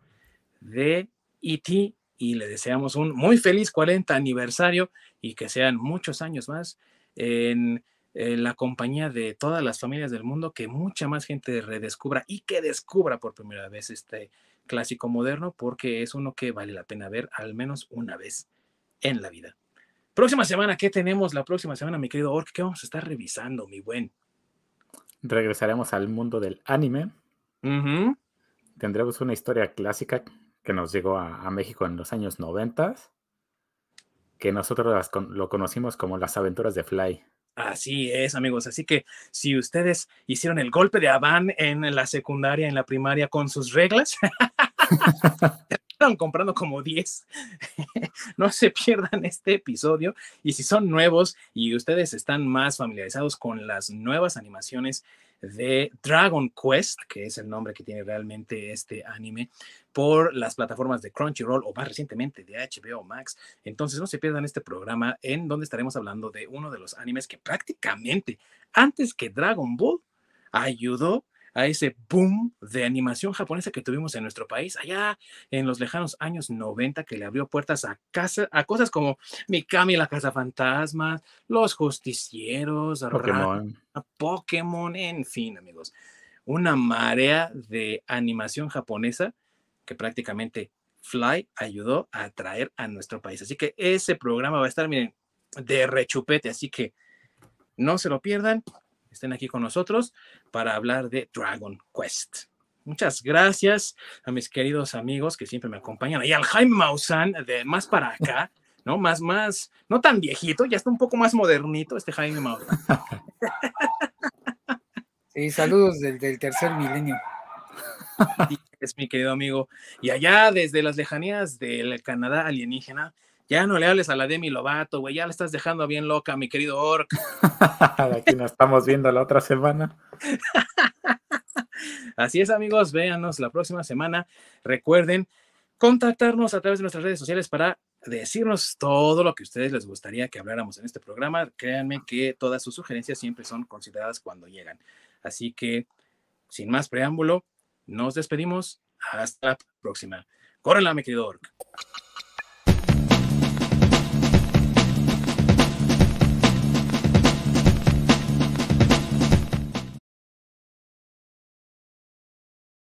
de E.T. y le deseamos un muy feliz 40 aniversario y que sean muchos años más en, en, la compañía de todas las familias del mundo, que mucha más gente redescubra y que descubra por primera vez este clásico moderno, porque es uno que vale la pena ver al menos una vez en la vida. Próxima semana, ¿qué tenemos la próxima semana, mi querido Ork? ¿Qué vamos a estar revisando, mi buen? Regresaremos al mundo del anime. Uh -huh. Tendremos una historia clásica que nos llegó a, a México en los años 90, que nosotros las, lo conocimos como las aventuras de Fly. Así es, amigos. Así que si ustedes hicieron el golpe de Aván en la secundaria, en la primaria, con sus reglas, <laughs> estaban comprando como 10. <laughs> no se pierdan este episodio. Y si son nuevos y ustedes están más familiarizados con las nuevas animaciones de Dragon Quest, que es el nombre que tiene realmente este anime, por las plataformas de Crunchyroll o más recientemente de HBO Max. Entonces no se pierdan este programa en donde estaremos hablando de uno de los animes que prácticamente antes que Dragon Ball ayudó a ese boom de animación japonesa que tuvimos en nuestro país allá en los lejanos años 90 que le abrió puertas a, casa, a cosas como Mikami la Casa Fantasma, Los Justicieros, Pokémon. Pokémon, en fin, amigos. Una marea de animación japonesa que prácticamente Fly ayudó a traer a nuestro país. Así que ese programa va a estar, miren, de rechupete, así que no se lo pierdan estén aquí con nosotros para hablar de Dragon Quest. Muchas gracias a mis queridos amigos que siempre me acompañan y al Jaime Maussan de más para acá, <laughs> ¿no? Más, más, no tan viejito, ya está un poco más modernito este Jaime Maussan. <laughs> Sí, saludos del, del tercer milenio. es mi querido amigo. Y allá desde las lejanías del Canadá alienígena, ya no le hables a la Demi Lovato, güey, ya la estás dejando bien loca, mi querido Orc. <laughs> Aquí nos estamos viendo la otra semana. <laughs> Así es, amigos, véanos la próxima semana. Recuerden contactarnos a través de nuestras redes sociales para decirnos todo lo que a ustedes les gustaría que habláramos en este programa. Créanme que todas sus sugerencias siempre son consideradas cuando llegan. Así que, sin más preámbulo, nos despedimos. Hasta la próxima. Córrela, mi querido Orc.